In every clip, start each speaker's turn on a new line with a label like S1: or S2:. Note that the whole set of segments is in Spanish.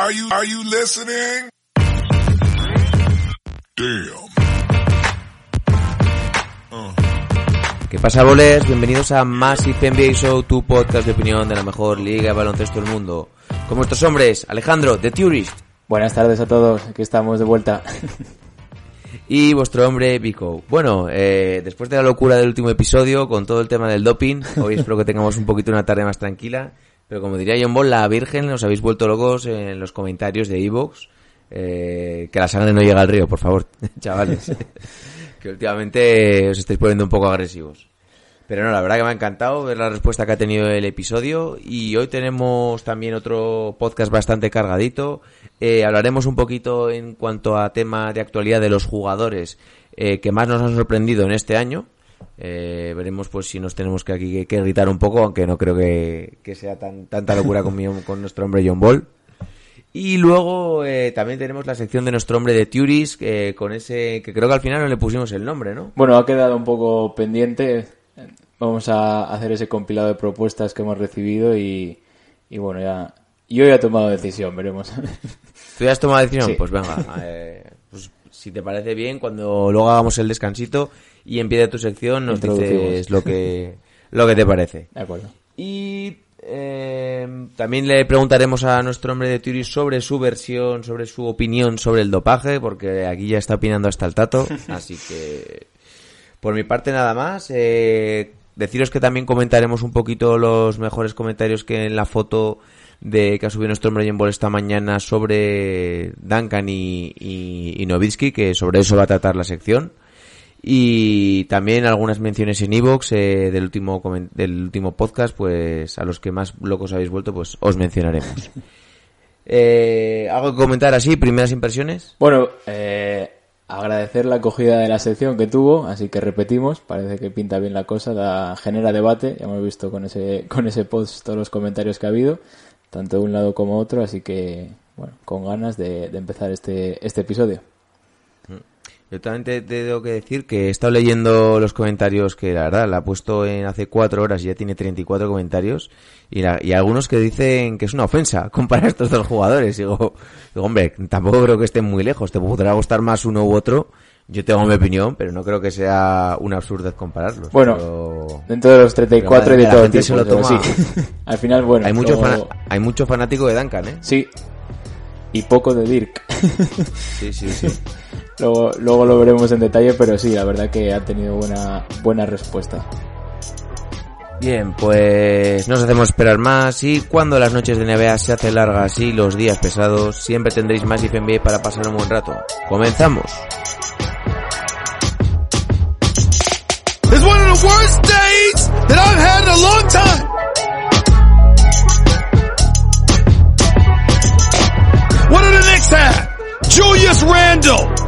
S1: Are you, are you listening? Damn.
S2: ¿Qué pasa, boles? Bienvenidos a Massive NBA Show, tu podcast de opinión de la mejor liga de baloncesto del mundo. Con nuestros hombres, Alejandro, The Tourist,
S3: Buenas tardes a todos, aquí estamos de vuelta.
S2: y vuestro hombre, Vico. Bueno, eh, después de la locura del último episodio, con todo el tema del doping, hoy espero que tengamos un poquito una tarde más tranquila. Pero como diría John Ball, la Virgen, os habéis vuelto locos en los comentarios de Evox. Eh, que la sangre no llega al río, por favor, chavales. que últimamente os estáis poniendo un poco agresivos. Pero no, la verdad que me ha encantado ver la respuesta que ha tenido el episodio y hoy tenemos también otro podcast bastante cargadito. Eh, hablaremos un poquito en cuanto a tema de actualidad de los jugadores eh, que más nos han sorprendido en este año. Eh, veremos pues si nos tenemos que aquí que, gritar un poco, aunque no creo que, que sea tan, tanta locura con, mi- con nuestro hombre John Ball. Y luego eh, también tenemos la sección de nuestro hombre de Turis, eh, con ese que creo que al final no le pusimos el nombre, ¿no?
S3: Bueno, ha quedado un poco pendiente. Vamos a hacer ese compilado de propuestas que hemos recibido y, y bueno, ya. Yo ya he tomado decisión, veremos.
S2: ¿Tú ya has tomado decisión?
S3: Sí.
S2: Pues venga, eh, pues, si te parece bien, cuando luego hagamos el descansito y empiece tu sección, nos dices lo que, lo que te parece.
S3: De acuerdo.
S2: Y eh, también le preguntaremos a nuestro hombre de Turis sobre su versión, sobre su opinión sobre el dopaje, porque aquí ya está opinando hasta el tato. Así que, por mi parte, nada más. Eh, deciros que también comentaremos un poquito los mejores comentarios que en la foto de que ha subido nuestro hombre Ball esta mañana sobre Duncan y, y, y Nowitzki, que sobre eso va a tratar la sección y también algunas menciones en Evox eh, del último del último podcast pues a los que más locos habéis vuelto pues os mencionaremos. Eh, algo que comentar así primeras impresiones
S3: Bueno, eh, agradecer la acogida de la sección que tuvo, así que repetimos, parece que pinta bien la cosa, da, genera debate, ya hemos visto con ese, con ese post todos los comentarios que ha habido, tanto de un lado como otro, así que, bueno, con ganas de, de empezar este, este episodio.
S2: Yo también te, te tengo que decir que he estado leyendo los comentarios que la verdad la ha puesto en hace cuatro horas y ya tiene 34 comentarios y, la- y algunos que dicen que es una ofensa comparar a estos dos jugadores digo, digo hombre tampoco creo que estén muy lejos te podrá gustar más uno u otro yo tengo mi opinión pero no creo que sea una absurdez compararlos
S3: Bueno,
S2: pero-
S3: Dentro de los 34
S2: Pero
S3: y de todo
S2: gente
S3: tipo,
S2: se lo
S3: pero
S2: toma.
S3: sí. Al final, bueno,
S2: hay mucho hay mucho fanático de Duncan, ¿eh?
S3: Sí. Y poco de Dirk.
S2: Sí, sí, sí.
S3: luego, luego lo veremos en detalle, pero sí, la verdad que ha tenido buena, buena respuesta.
S2: Bien, pues no os hacemos esperar más y cuando las noches de NBA se hacen largas y los días pesados, siempre tendréis más NBA para pasar un buen rato. ¡Comenzamos!
S1: Julius Randle,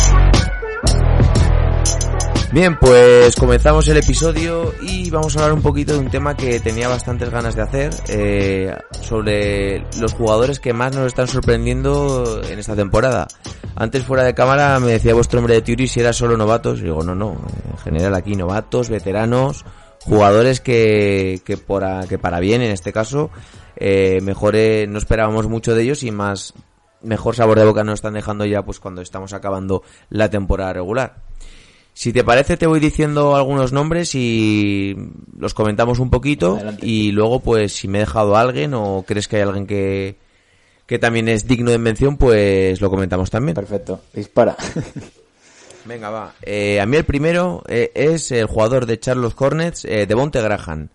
S2: Bien, pues comenzamos el episodio y vamos a hablar un poquito de un tema que tenía bastantes ganas de hacer, eh, sobre los jugadores que más nos están sorprendiendo en esta temporada. Antes fuera de cámara me decía vuestro hombre de Turi si era solo novatos, y digo no, no, en general aquí novatos, veteranos, jugadores que, que, por que para bien en este caso, eh, eh, no esperábamos mucho de ellos y más mejor sabor de boca nos están dejando ya pues cuando estamos acabando la temporada regular. Si te parece, te voy diciendo algunos nombres y los comentamos un poquito.
S3: Adelante.
S2: Y luego, pues, si me he dejado a alguien o crees que hay alguien que, que también es digno de mención, pues lo comentamos también.
S3: Perfecto. Dispara.
S2: Venga, va. Eh, a mí el primero eh, es el jugador de Charlotte Hornets, eh, Devonte Graham.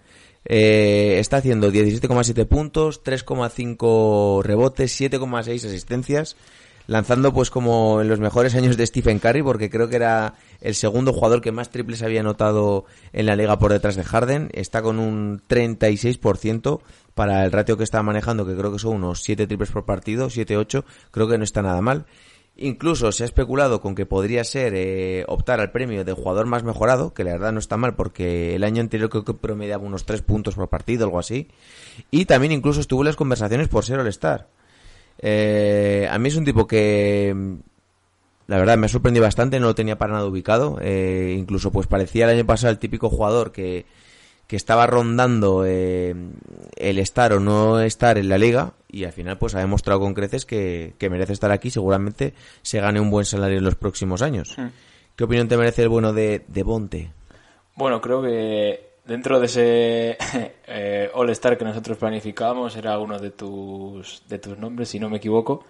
S2: Eh, está haciendo 17,7 puntos, 3,5 rebotes, 7,6 asistencias, lanzando pues como en los mejores años de Stephen Curry, porque creo que era el segundo jugador que más triples había anotado en la liga por detrás de Harden. Está con un 36% para el ratio que está manejando, que creo que son unos 7 triples por partido, 7-8, creo que no está nada mal. Incluso se ha especulado con que podría ser eh, optar al premio de jugador más mejorado, que la verdad no está mal porque el año anterior creo que promediaba unos 3 puntos por partido, algo así. Y también incluso estuvo en las conversaciones por ser All-Star. Eh, a mí es un tipo que la verdad me ha sorprendido bastante, no lo tenía para nada ubicado. Eh, incluso pues parecía el año pasado el típico jugador que, que estaba rondando eh, el estar o no estar en la liga y al final pues ha demostrado con creces que, merece estar aquí seguramente se gane un buen salario en los próximos años hmm. ¿qué opinión te merece el bueno de, de Bonte?
S3: bueno creo que dentro de ese eh, All Star que nosotros planificábamos era uno de tus de tus nombres si no me equivoco.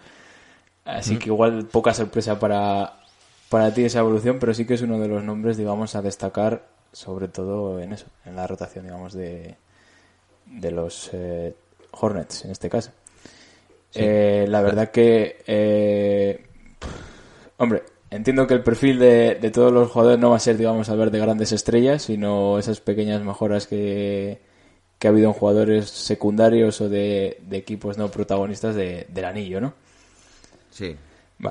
S3: Así que igual poca sorpresa para para ti esa evolución pero sí que es uno de los nombres digamos a destacar sobre todo en eso, en la rotación, digamos, de, de los eh, Hornets, en este caso. Eh, la verdad que, eh, hombre, entiendo que el perfil de, de, todos los jugadores no va a ser, digamos, al ver de grandes estrellas, sino esas pequeñas mejoras que, que ha habido en jugadores secundarios o de, de equipos no protagonistas de, del anillo, ¿no?
S2: Sí.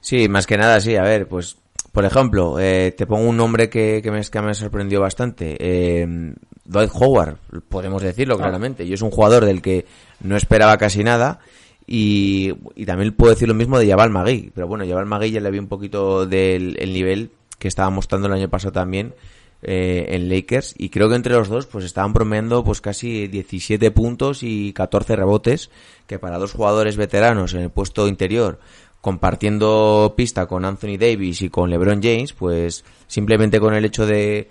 S2: sí, más que nada, sí. A ver, pues por ejemplo, eh, te pongo un nombre que, que, me, que me sorprendió bastante. Eh, Dwight Howard, podemos decirlo ah. claramente. Yo es un jugador del que no esperaba casi nada. Y, también puedo decir lo mismo de Jabal Magui. Pero bueno, Jabal Magui ya le vi un poquito del el nivel que estaba mostrando el año pasado también eh, en Lakers. Y creo que entre los dos pues estaban promediando pues casi 17 puntos y 14 rebotes. Que para dos jugadores veteranos en el puesto interior compartiendo pista con Anthony Davis y con LeBron James, pues simplemente con el hecho de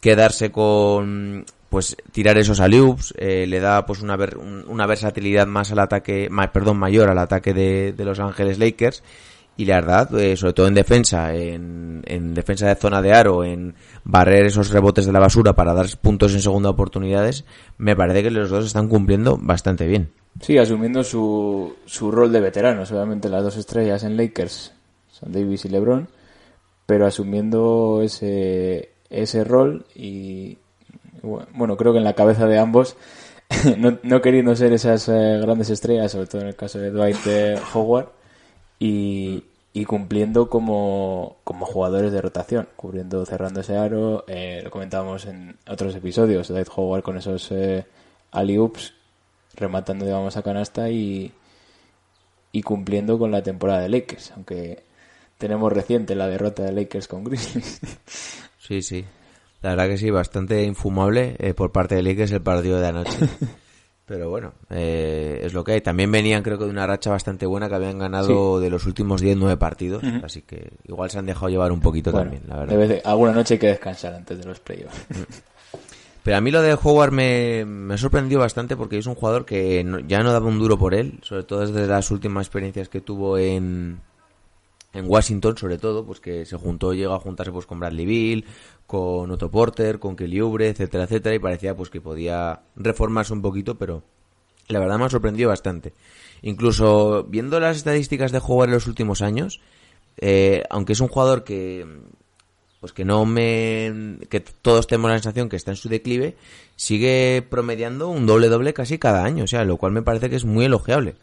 S2: quedarse con pues tirar esos alley-oops eh, le da pues una, una versatilidad más al ataque, perdón, mayor al ataque de, de Los Ángeles Lakers y la verdad, eh, sobre todo en defensa, en, en, defensa de zona de aro, en barrer esos rebotes de la basura para dar puntos en segunda oportunidades, me parece que los dos están cumpliendo bastante bien.
S3: Sí, asumiendo su, su rol de veteranos. Obviamente las dos estrellas en Lakers son Davis y LeBron, pero asumiendo ese, ese rol y bueno, creo que en la cabeza de ambos, no, no queriendo ser esas eh, grandes estrellas, sobre todo en el caso de Dwight eh, Howard, y, cumpliendo como, como jugadores de rotación, cubriendo, cerrando ese aro. Eh, lo comentábamos en otros episodios, Dwight Howard con esos alley-oops rematando, digamos, a canasta y, y cumpliendo con la temporada de Lakers, aunque tenemos reciente la derrota de Lakers con Grizzlies.
S2: Sí, sí. La verdad que sí, bastante infumable eh, por parte de Lakers el partido de anoche. Pero bueno, eh, es lo que hay. También venían creo que de una racha bastante buena que habían ganado de los últimos 10, 9 partidos. Así que igual se han dejado llevar un poquito también, la verdad.
S3: alguna noche hay que descansar antes de los playoffs.
S2: Pero a mí lo de Howard me, me sorprendió bastante porque es un jugador que ya no daba un duro por él, sobre todo desde las últimas experiencias que tuvo en, en Washington, sobre todo, pues que se juntó, llegó a juntarse pues con Bradley Bill, con Otto Porter, con Kelly Oubre, etcétera, etcétera, y parecía pues que podía reformarse un poquito, pero la verdad me ha sorprendido bastante. Incluso viendo las estadísticas de Howard en los últimos años, eh, aunque es un jugador que pues que no me que todos tenemos la sensación que está en su declive, sigue promediando un doble doble casi cada año, o sea, lo cual me parece que es muy elogiable.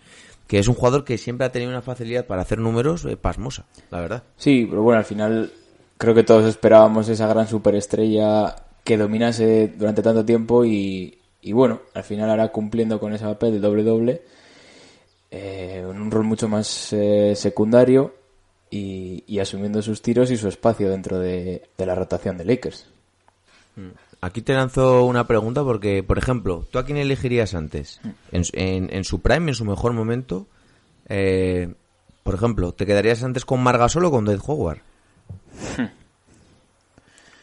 S2: Que es un jugador que siempre ha tenido una facilidad para hacer números eh, pasmosa, la verdad.
S3: Sí, pero bueno, al final creo que todos esperábamos esa gran superestrella que dominase durante tanto tiempo y, y bueno, al final ahora cumpliendo con ese papel de doble doble, eh, en un rol mucho más eh, secundario y, asumiendo sus tiros y su espacio dentro de, la rotación de Lakers.
S2: Mm. Aquí te lanzo una pregunta porque, por ejemplo, ¿tú a quién elegirías antes? En, en, su prime, en su mejor momento, eh, por ejemplo, ¿te quedarías antes con Margasol o con Dead Howard?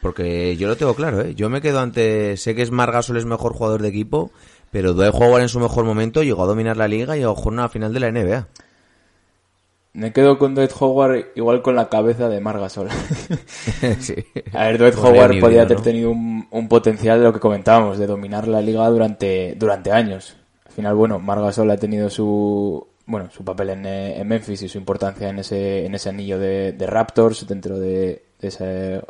S2: Porque yo lo tengo claro, ¿eh? Yo me quedo ante... Sé que es Margasol es mejor jugador de equipo, pero Dwight Howard en su mejor momento llegó a dominar la liga y a jugar una final de la NBA.
S3: Me quedo con Dwight Howard igual con la cabeza de Margasol. sí. A ver, Dwight Howard podía haber tenido un, potencial de lo que comentábamos, de dominar la liga durante, durante años. Al final, bueno, Margasol ha tenido su bueno su papel en, eh, en, Memphis y su importancia en ese, en ese anillo de, de Raptors dentro de, de, ese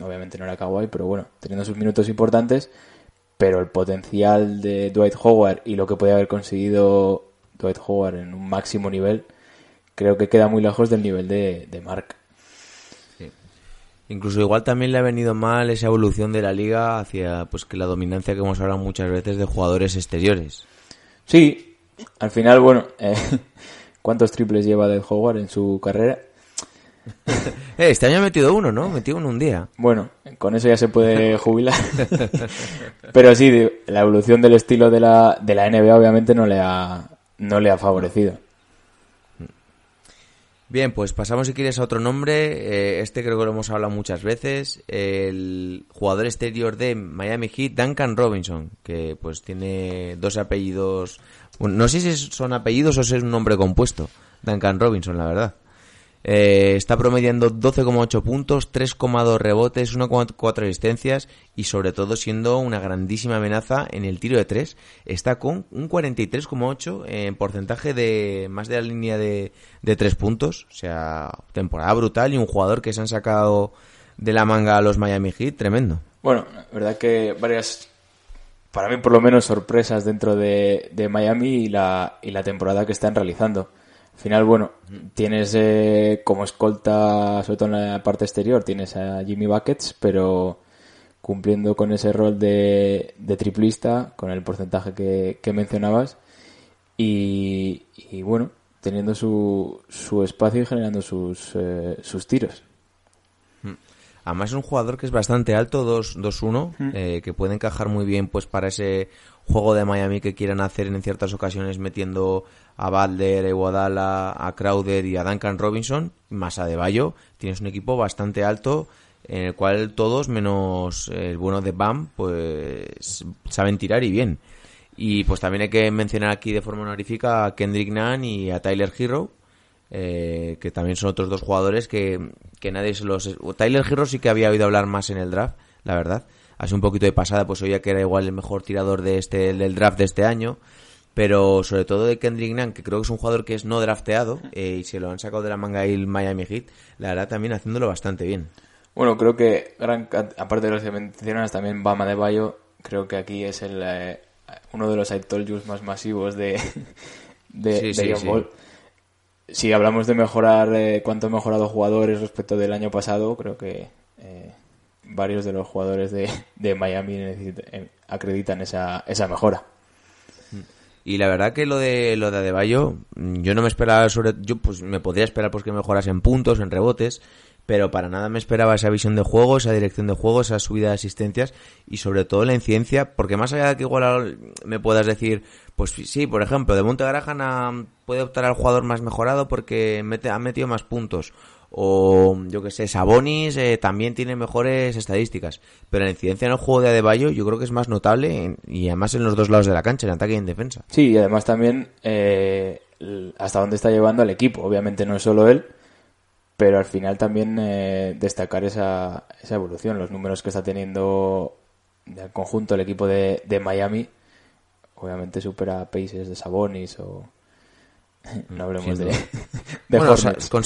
S3: obviamente no era Kawhi, pero bueno, teniendo sus minutos importantes, pero el potencial de Dwight Howard y lo que podía haber conseguido Dwight Howard en un máximo nivel creo que queda muy lejos del nivel de, de Mark.
S2: Incluso igual también le ha venido mal esa evolución de la liga hacia pues que la dominancia que hemos hablado muchas veces de jugadores exteriores.
S3: Sí, al final, bueno, eh, ¿cuántos triples lleva Del Howard en su carrera?
S2: Eh, este año ha metido uno, ¿no? Metió uno un día.
S3: Bueno, con eso ya se puede jubilar. Pero sí, la evolución del estilo de la, de la NBA obviamente no le ha, no le ha favorecido.
S2: Bien, pues pasamos si quieres a otro nombre. Eh, este creo que lo hemos hablado muchas veces. El jugador exterior de Miami Heat, Duncan Robinson, que pues tiene dos apellidos. no sé si son apellidos o si es un nombre compuesto. Duncan Robinson, la verdad. Eh, está promediando 12,8 puntos, 3,2 rebotes, 1,4 asistencias y sobre todo siendo una grandísima amenaza en el tiro de 3. Está con un 43,8 en porcentaje de más de la línea de, de 3 puntos. O sea, temporada brutal y un jugador que se han sacado de la manga a los Miami Heat, tremendo.
S3: Bueno, la verdad que varias, para mí por lo menos, sorpresas dentro de, de Miami y la, y la temporada que están realizando. Al final, bueno, tienes eh, como escolta, sobre todo en la parte exterior, tienes a Jimmy Buckets, pero cumpliendo con ese rol de, de triplista, con el porcentaje que, que mencionabas, y, bueno, teniendo su, su espacio y generando sus, eh, sus tiros.
S2: Además es un jugador que es bastante alto, 2-1, eh, que puede encajar muy bien pues para ese juego de Miami que quieran hacer en ciertas ocasiones metiendo a Butler, a Iguodala, a Crowder y a Duncan Robinson, más a De Bayo. Tienes un equipo bastante alto en el cual todos, menos el bueno de Bam, pues saben tirar y bien. Y pues también hay que mencionar aquí de forma honorífica a Kendrick Nunn y a Tyler Hero, eh, que también son otros dos jugadores que, que nadie se los... Tyler Hero sí que había oído hablar más en el draft, la verdad. Hace un poquito de pasada, pues oía que era igual el mejor tirador de este del draft de este año. Pero sobre todo de Kendrick Nunn, que creo que es un jugador que es no drafteado eh, y se lo han sacado de la manga el Miami Heat, la verdad también haciéndolo bastante bien.
S3: Bueno, creo que, gran, aparte de los que mencionas, también Bama de Bayo, creo que aquí es el, eh, uno de los I told más masivos de, de,
S2: Sí,
S3: de
S2: sí,
S3: John
S2: sí.
S3: Wall. Si hablamos de mejorar eh, cuánto han mejorado jugadores respecto del año pasado, creo que eh, varios de los jugadores de, de Miami eh, acreditan esa, esa mejora.
S2: Y la verdad que lo de lo de Adebayo, mm, yo no me esperaba sobre yo pues me podría esperar pues que mejorase en puntos, en rebotes, pero para nada me esperaba esa visión de juego, esa dirección de juego, esa subida de asistencias y sobre todo la incidencia, porque más allá de que igual al- me puedas decir, pues sí, por ejemplo, de Monte Graham a- puede optar al jugador más mejorado porque ha metido más puntos. O yo que sé, Sabonis eh, también tiene mejores estadísticas. Pero la incidencia en el juego de Adebayo yo creo que es más notable y además en los dos lados de la cancha, en ataque y en defensa.
S3: Sí, y además también eh, hasta dónde está llevando al equipo. Obviamente no es solo él, pero al final también eh, destacar esa, esa evolución, los números que está teniendo del conjunto el equipo de Miami. Obviamente supera a Pacers de Sabonis o... No hablemos de, de
S2: Bueno, con,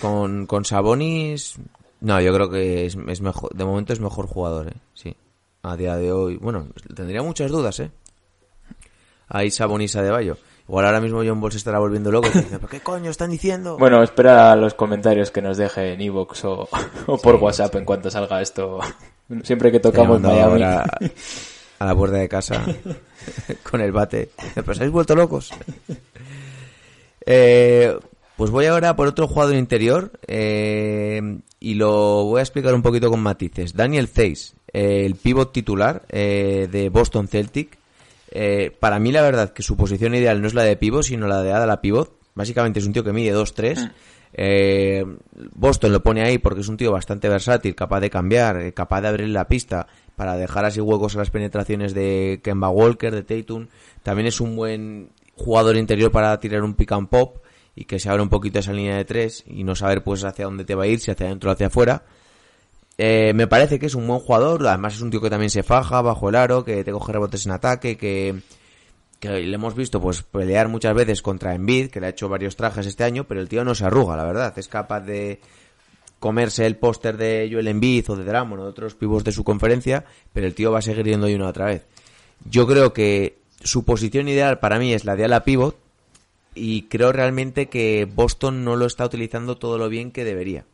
S2: con, con Sabonis, no, yo creo que es, es mejor, de momento es mejor jugador, ¿eh? sí. A día de hoy, bueno, tendría muchas dudas, ¿eh? Ahí Sabonis a de Bayo. Igual ahora mismo John Ball se estará volviendo loco. y dice, ¿Pero qué coño están diciendo?
S3: Bueno, espera los comentarios que nos deje en Evox o, o por
S2: Sí,
S3: WhatsApp en cuanto salga esto. Siempre que tocamos Miami.
S2: ahora a la puerta de casa con el bate. ¿Pero os habéis vuelto locos? Eh, pues voy ahora por otro jugador interior eh, y lo voy a explicar un poquito con matices. Daniel Zeiss, eh, el pivot titular eh, de Boston Celtic. Eh, para mí la verdad que su posición ideal no es la de pivot, sino la de ala pivot. Básicamente es un tío que mide 2-3. Eh, Boston lo pone ahí porque es un tío bastante versátil, capaz de cambiar, capaz de abrir la pista para dejar así huecos a las penetraciones de Kemba Walker, de Tatum. También es un buen jugador interior para tirar un pick and pop y que se abra un poquito esa línea de tres y no saber pues hacia dónde te va a ir, si hacia adentro o hacia afuera. Eh, me parece que es un buen jugador, además es un tío que también se faja bajo el aro, que te coge rebotes en ataque, que, que le hemos visto pues pelear muchas veces contra Embiid, que le ha hecho varios trajes este año, pero el tío no se arruga, la verdad, es capaz de comerse el póster de Joel Embiid o de Drummond o de otros pibos de su conferencia, pero el tío va a seguir yendo y una otra vez. Yo creo que su posición ideal para mí es la de ala pivot y creo realmente que Boston no lo está utilizando todo lo bien que debería.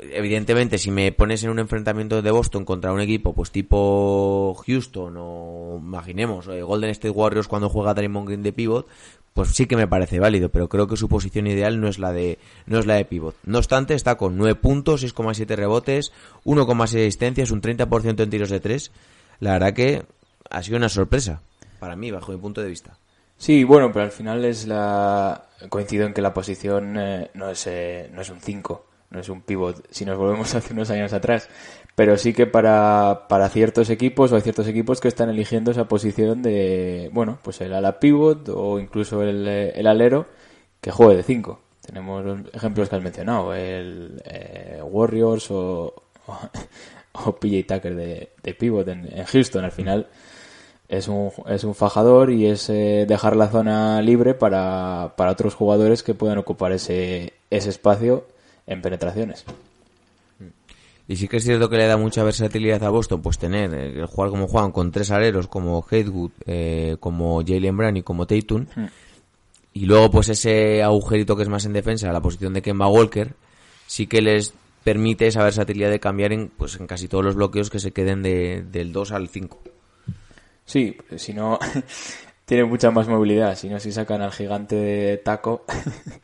S2: Evidentemente, si me pones en un enfrentamiento de Boston contra un equipo, pues tipo Houston o imaginemos eh, Golden State Warriors cuando juega Draymond Green de pivot, pues sí que me parece válido, pero creo que su posición ideal no es la de no es la de pivot. No obstante, está con 9 puntos, 6,7 rebotes, 1,6 asistencias, un 30% en tiros de 3. La verdad que ha sido una sorpresa para mí, bajo mi punto de vista.
S3: Sí, bueno, pero al final es la... Coincido en que la posición eh, no, es, eh, no es un 5, no es un pivot, si nos volvemos hace unos años atrás. Pero sí que para, para ciertos equipos, o hay ciertos equipos que están eligiendo esa posición de, bueno, pues el ala pivot o incluso el, el alero que juegue de 5. Tenemos los ejemplos que has mencionado, el eh, Warriors o, o, PJ Tucker de, de pivot en, en Houston. Al final es un, es un fajador y es eh, dejar la zona libre para, para otros jugadores que puedan ocupar ese, ese espacio en penetraciones.
S2: Y sí que es cierto que le da mucha versatilidad a Boston, pues tener, eh, el jugar como juegan con tres aleros, como Hatewood, eh, como Jalen Brown y como Tatum. Y luego, pues ese agujerito que es más en defensa, la posición de Kemba Walker, sí que les permite esa versatilidad de cambiar en, pues, en casi todos los bloqueos que se queden de, del 2 al 5.
S3: Sí, si no, tiene mucha más movilidad. Si no, si sacan al gigante de taco,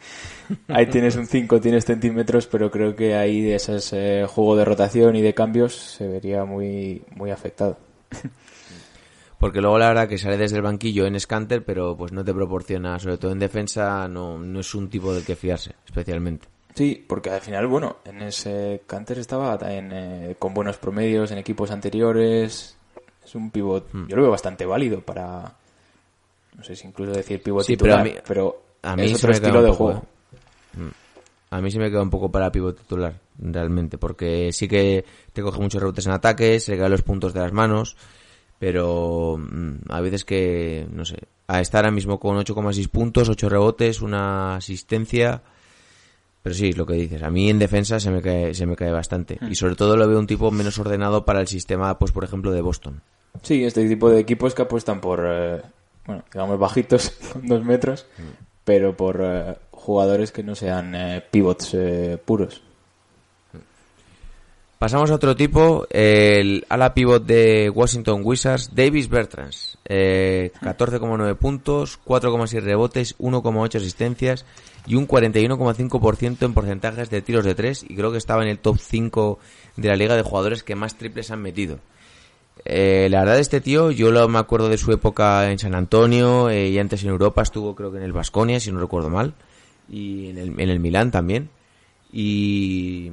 S3: ahí tienes un 5, tienes centímetros, pero creo que ahí de ese juego de rotación y de cambios se vería muy, muy afectado.
S2: Porque luego la verdad que sale desde el banquillo en Scanter, pero pues no te proporciona, sobre todo en defensa, no, no es un tipo del que fiarse, especialmente.
S3: Sí, porque al final, bueno, en ese Canter estaba también eh, con buenos promedios en equipos anteriores. Es un pivot, yo lo veo bastante válido para, no sé si incluso decir pivot
S2: Sí, pero
S3: titular,
S2: a mí-
S3: pero
S2: a mí
S3: es
S2: se
S3: otro
S2: me queda
S3: estilo de
S2: poco,
S3: juego.
S2: A mí se me queda un poco para pivot titular, realmente, porque sí que te coge muchos rebotes en ataques, se le caen los puntos de las manos, pero mm, a veces que, no sé, a estar ahora mismo con 8,6 puntos, 8 rebotes, una asistencia, pero sí, es lo que dices, a mí en defensa se me cae, se me cae bastante, y sobre todo lo veo un tipo menos ordenado para el sistema, pues por ejemplo, de Boston.
S3: Sí, este tipo de equipos que apuestan por, eh, bueno, digamos bajitos, con dos metros, pero por eh, jugadores que no sean eh, pivots eh, puros.
S2: Pasamos a otro tipo, el ala pivot de Washington Wizards, Davis Bertrands. Eh, 14,9 puntos, 4,6 rebotes, 1,8 asistencias y un 41,5% en porcentajes de tiros de 3 y creo que estaba en el top 5 de la liga de jugadores que más triples han metido. Eh, la verdad este tío, yo lo, me acuerdo de su época en San Antonio eh, y antes en Europa estuvo creo que en el Vasconia, si no recuerdo mal, y en el, en el Milán también. Y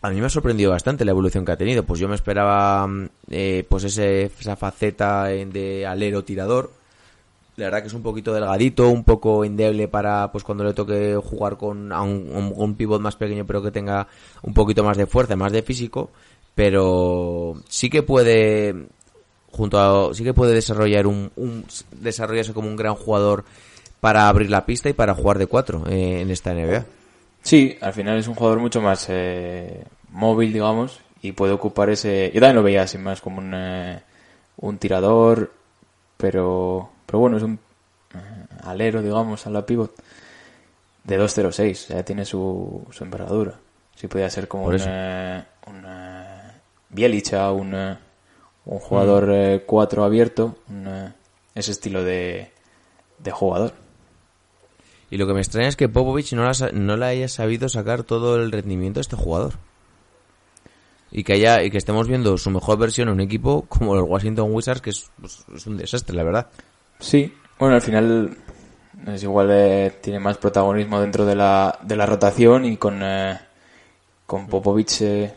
S2: a mí me ha sorprendido bastante la evolución que ha tenido. Pues yo me esperaba mm, eh, pues ese, esa faceta de alero tirador. La verdad que es un poquito delgadito, un poco endeble para pues cuando le toque jugar con a un, un- un pivot más pequeño pero que tenga un poquito más de fuerza, más de físico. Pero sí que puede junto a, sí que puede desarrollar un, un- desarrollarse como un gran jugador para abrir la pista y para jugar de cuatro eh, en esta NBA.
S3: Sí, al final es un jugador mucho más eh, móvil, digamos, y puede ocupar ese... Yo también lo veía así más como un, eh, un tirador, pero, pero bueno, es un eh, alero, digamos, a la pivot de 2.06, o sea, tiene su, su envergadura. Sí podía ser como un, eh, un Bielicha, un, eh, un jugador 4 abierto, un, eh, ese estilo de, de jugador.
S2: Y lo que me extraña es que Popovich no, la no le haya sabido sacar todo el rendimiento a este jugador. Y que haya y que estemos viendo su mejor versión en un equipo como el Washington Wizards, que es, pues, es un desastre, la verdad.
S3: Sí, bueno, al final es igual eh, tiene más protagonismo dentro de la, de la rotación y con, eh, con Popovich, eh,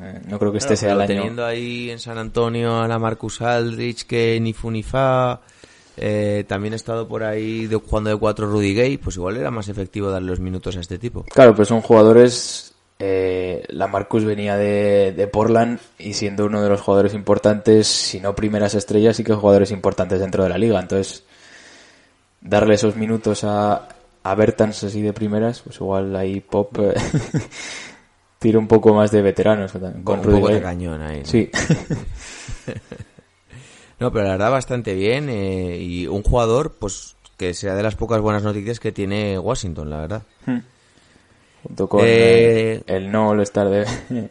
S3: eh, no creo que este
S2: Claro,
S3: sea el año.
S2: Teniendo ahí en San Antonio a la Marcus Aldrich, que ni fu ni fa, eh, también ha estado por ahí de, jugando de cuatro Rudy Gay, pues igual era más efectivo darle los minutos a este tipo.
S3: Claro, pues son jugadores. Eh, la Marcus venía de, de Portland y siendo uno de los jugadores importantes, si no primeras estrellas, sí que jugadores importantes dentro de la liga. Entonces, darle esos minutos a, a Bertans así de primeras, pues igual ahí Pop eh, tira un poco más de veteranos con
S2: Con un
S3: Rudy
S2: poco de
S3: Gay.
S2: cañón ahí. ¿no?
S3: Sí.
S2: No, pero la verdad bastante bien eh, y un jugador, pues que sea de las pocas buenas noticias que tiene Washington, la verdad.
S3: Junto con
S2: Eh,
S3: el, el no All-Star de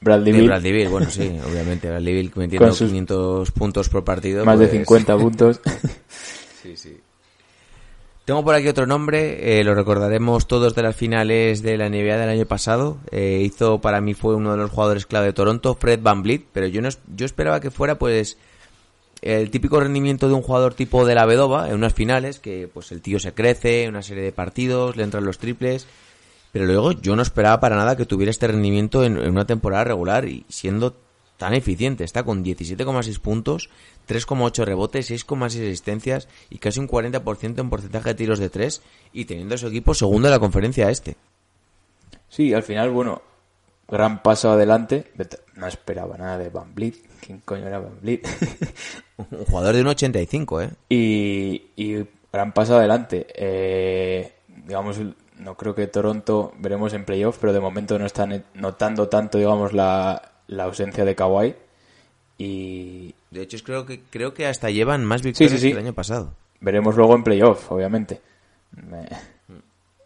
S3: Bradley
S2: De
S3: Beal,
S2: Bradley Beal, bueno, sí, obviamente. Bradley Beal metiendo
S3: Con sus
S2: 500 puntos por partido.
S3: más de
S2: pues,
S3: 50 puntos.
S2: Sí, sí. Tengo por aquí otro nombre, eh, lo recordaremos todos de las finales de la NBA del año pasado. Eh, hizo, para mí fue uno de los jugadores clave de Toronto, Fred Van Vliet, pero yo no yo esperaba que fuera pues el típico rendimiento de un jugador tipo de la Vedova en unas finales, que pues el tío se crece, una serie de partidos, le entran los triples, pero luego yo no esperaba para nada que tuviera este rendimiento en, en una temporada regular y siendo tan eficiente. Está con 17,6 puntos, 3,8 rebotes, 6,6 asistencias y casi un 40% en porcentaje de tiros de 3 y teniendo a su equipo segundo en la conferencia este.
S3: Sí, al final, bueno, gran paso adelante. No esperaba nada de Van Vliet. ¿Quién coño era Van Vliet?
S2: Un jugador de un 85, ¿eh?
S3: y, y gran paso adelante. Eh, digamos, no creo que Toronto veremos en playoff, pero de momento no están notando tanto, digamos, la, la ausencia de Kawhi. Y
S2: De hecho, es- creo que creo que hasta llevan más victorias
S3: sí, sí.
S2: que el año pasado.
S3: veremos luego en playoff, obviamente. Me-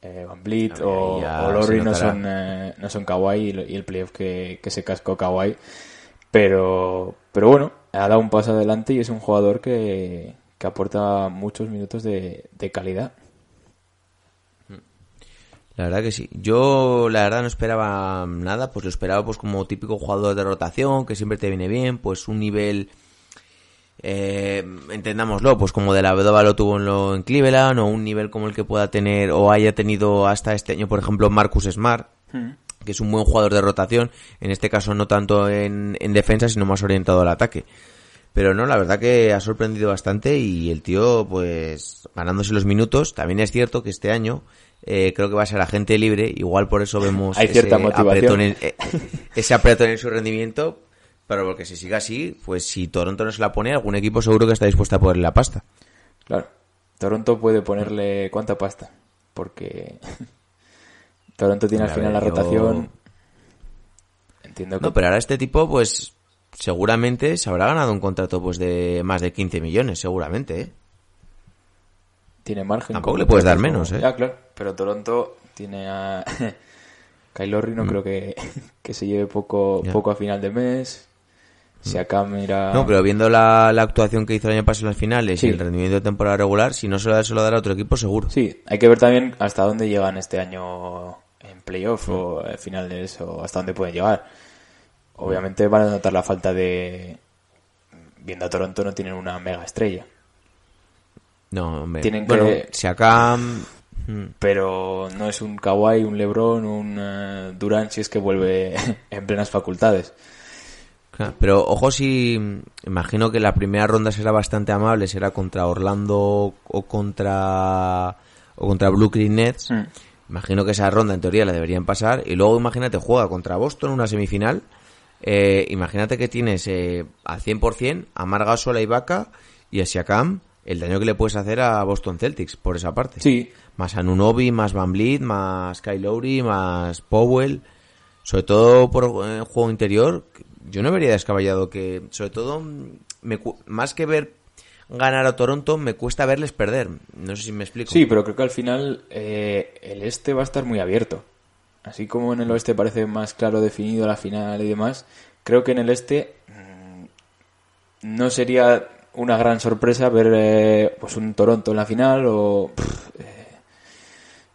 S3: eh, Van
S2: ver,
S3: o, o Lowry no son, eh, no son Kawhi y, el playoff que, que se cascó Kawhi. Pero, pero bueno, ha dado un paso adelante y es un jugador que, que aporta muchos minutos de, de calidad.
S2: La verdad que sí. Yo, la verdad, no esperaba nada. Pues lo esperaba pues como típico jugador de rotación, que siempre te viene bien. Pues un nivel, eh, entendámoslo, pues como de la Vedova lo tuvo en, lo, en Cleveland, o un nivel como el que pueda tener, o haya tenido hasta este año, por ejemplo, Marcus Smart, que es un buen jugador de rotación. En este caso, no tanto en, en defensa, sino más orientado al ataque. Pero no, la verdad que ha sorprendido bastante y el tío, pues, ganándose los minutos. También es cierto que este año eh, creo que va a ser agente libre. Igual por eso vemos
S3: Hay cierta motivación.
S2: apretón en, eh, ese apretón en su rendimiento. Pero porque si sigue así, pues si Toronto no se la pone, algún equipo seguro que está dispuesto a ponerle la pasta.
S3: Claro, Toronto puede ponerle cuánta pasta, porque Toronto tiene al final
S2: ver,
S3: la
S2: yo-
S3: rotación. Entiendo que
S2: No, pero ahora este tipo, pues, seguramente se habrá ganado un contrato pues de más de 15 millones, seguramente, ¿eh?
S3: Tiene margen.
S2: Tampoco le puedes dar
S3: como-
S2: menos, ¿eh?
S3: Ya, claro, pero Toronto tiene a Kyle Lowry, no creo que, que se lleve poco,
S2: Mm. Mm.
S3: poco a final de mes. Si acá mira...
S2: No, pero viendo la, la actuación que hizo el año pasado en las finales
S3: Sí.
S2: y el rendimiento de temporada regular, si no se lo da, se lo dará a otro equipo, seguro.
S3: Sí, hay que ver también hasta dónde llegan este año en playoff
S2: Mm.
S3: o en finales o hasta dónde pueden llegar. Obviamente van a notar la falta de... Viendo a Toronto no tienen una mega estrella,
S2: No, hombre.
S3: Tienen
S2: bueno,
S3: que-
S2: si acá... mm,
S3: pero no es un Kawhi, un LeBron, un eh, Durant si es que vuelve en plenas facultades.
S2: claro, Pero ojo si... Imagino que la primera ronda será bastante amable, será contra Orlando o contra... O contra Brooklyn Nets.
S3: Mm.
S2: Imagino que esa ronda en teoría la deberían pasar. Y luego imagínate, juega contra Boston una semifinal. Eh, imagínate que tienes eh, al 100% a Margasol, a Ibaka y a Siakam el daño que le puedes hacer a Boston Celtics por esa parte.
S3: Sí,
S2: Más Anunobi, más Van Vliet, más Kyle Lowry, más Powell. Sobre todo por eh, juego interior, yo no vería descabellado que, sobre todo, me más que ver ganar a Toronto, me cuesta verles perder. No sé si me explico.
S3: sí, pero creo que al final eh, el este va a estar muy abierto. Así como en el oeste parece más claro definido la final y demás, creo que en el este mm, no sería una gran sorpresa ver eh, pues un Toronto en la final o pff, eh,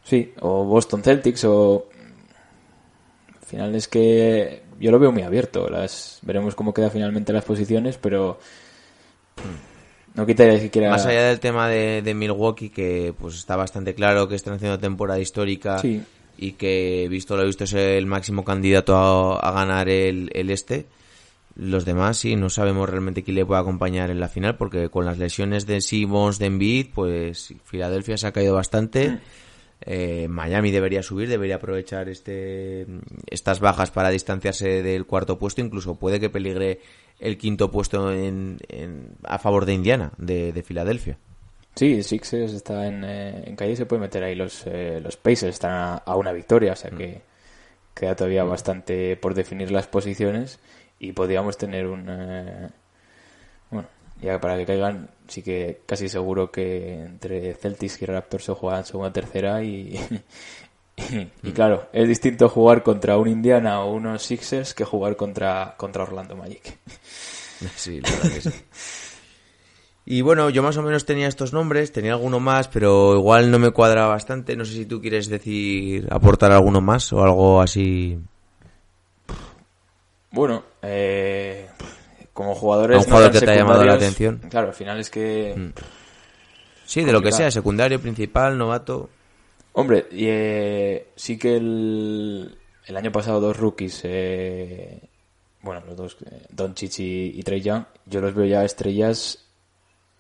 S3: sí o Boston Celtics o al final es que yo lo veo muy abierto las veremos cómo queda finalmente las posiciones pero no quitaría siquiera
S2: Más allá del tema de, de Milwaukee, que pues está bastante claro que están haciendo temporada histórica
S3: Sí.
S2: y que, visto lo visto, es el máximo candidato a, a ganar el, el este. Los demás, sí, no sabemos realmente quién le puede acompañar en la final, porque con las lesiones de Simmons, de Embiid, pues Filadelfia se ha caído bastante. Eh, Miami debería subir, debería aprovechar este estas bajas para distanciarse del cuarto puesto, incluso puede que peligre el quinto puesto en, a favor de Indiana, de, de Filadelfia.
S3: Sí, Sixers está en, eh, en calle, se puede meter ahí. Los, eh, los Pacers están a una victoria, o sea que queda todavía bastante por definir las posiciones y podríamos tener un, eh, bueno, ya para que caigan, sí que casi seguro que entre Celtics y Raptors se juegan segunda tercera y, y, claro, es distinto jugar contra un Indiana o unos Sixers que jugar contra, contra Orlando Magic.
S2: Sí, la verdad que sí. Y bueno, yo más o menos tenía estos nombres, tenía alguno más, pero igual no me cuadra bastante. No sé si tú quieres decir, aportar alguno más o algo así.
S3: Bueno, eh, como jugadores.
S2: ¿Un jugador que te ha llamado la atención?
S3: Claro, al final es que.
S2: Mm. Sí, de lo que sea, secundario, principal, novato.
S3: Hombre, y, eh, sí que el, el año pasado dos rookies, eh, bueno, los dos, eh, Don Chichi y Trey Young, yo los veo ya estrellas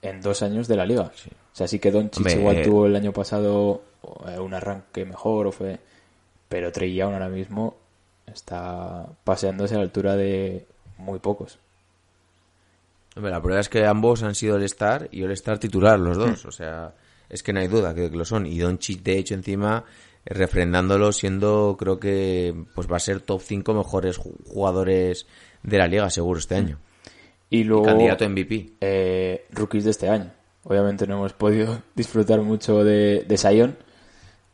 S3: en dos años de la liga. O sea, sí que Don Chichi
S2: Hombre,
S3: igual tuvo el año pasado eh, un arranque mejor o fue, pero Trey Young ahora mismo está paseándose a la altura de muy pocos.
S2: Hombre, la prueba es que ambos han sido el star y el star titular, los dos. O sea, es que no hay duda que lo son. Y Doncic, de hecho, encima, eh, refrendándolo, siendo, creo que pues va a ser top 5 mejores ju- jugadores de la liga, seguro, este año.
S3: Y luego
S2: Candidato a MVP.
S3: eh, rookies de este año. Obviamente no hemos podido disfrutar mucho de, de Sion.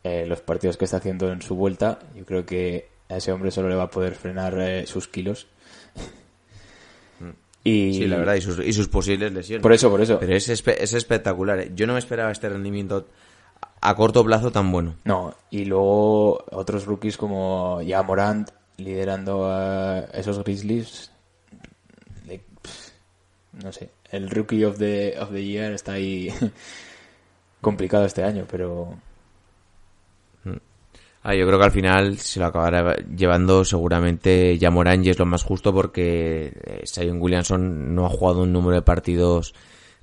S3: Eh, los partidos que está haciendo en su vuelta, yo creo que a ese hombre solo le va a poder frenar eh, sus kilos. y
S2: Mm. Sí, la verdad, y sus, y sus posibles lesiones.
S3: Por eso, por eso.
S2: Pero es, espe- es espectacular. ¿eh? Yo no me esperaba este rendimiento a a corto plazo tan bueno.
S3: No, y luego otros rookies como ya Morant liderando a esos Grizzlies. de- pff, no sé, el rookie of the, of the year está ahí complicado este año, pero
S2: Ah, yo creo que al final se lo acabará llevando seguramente ya Morán y es lo más justo porque eh, Zion Williamson no ha jugado un número de partidos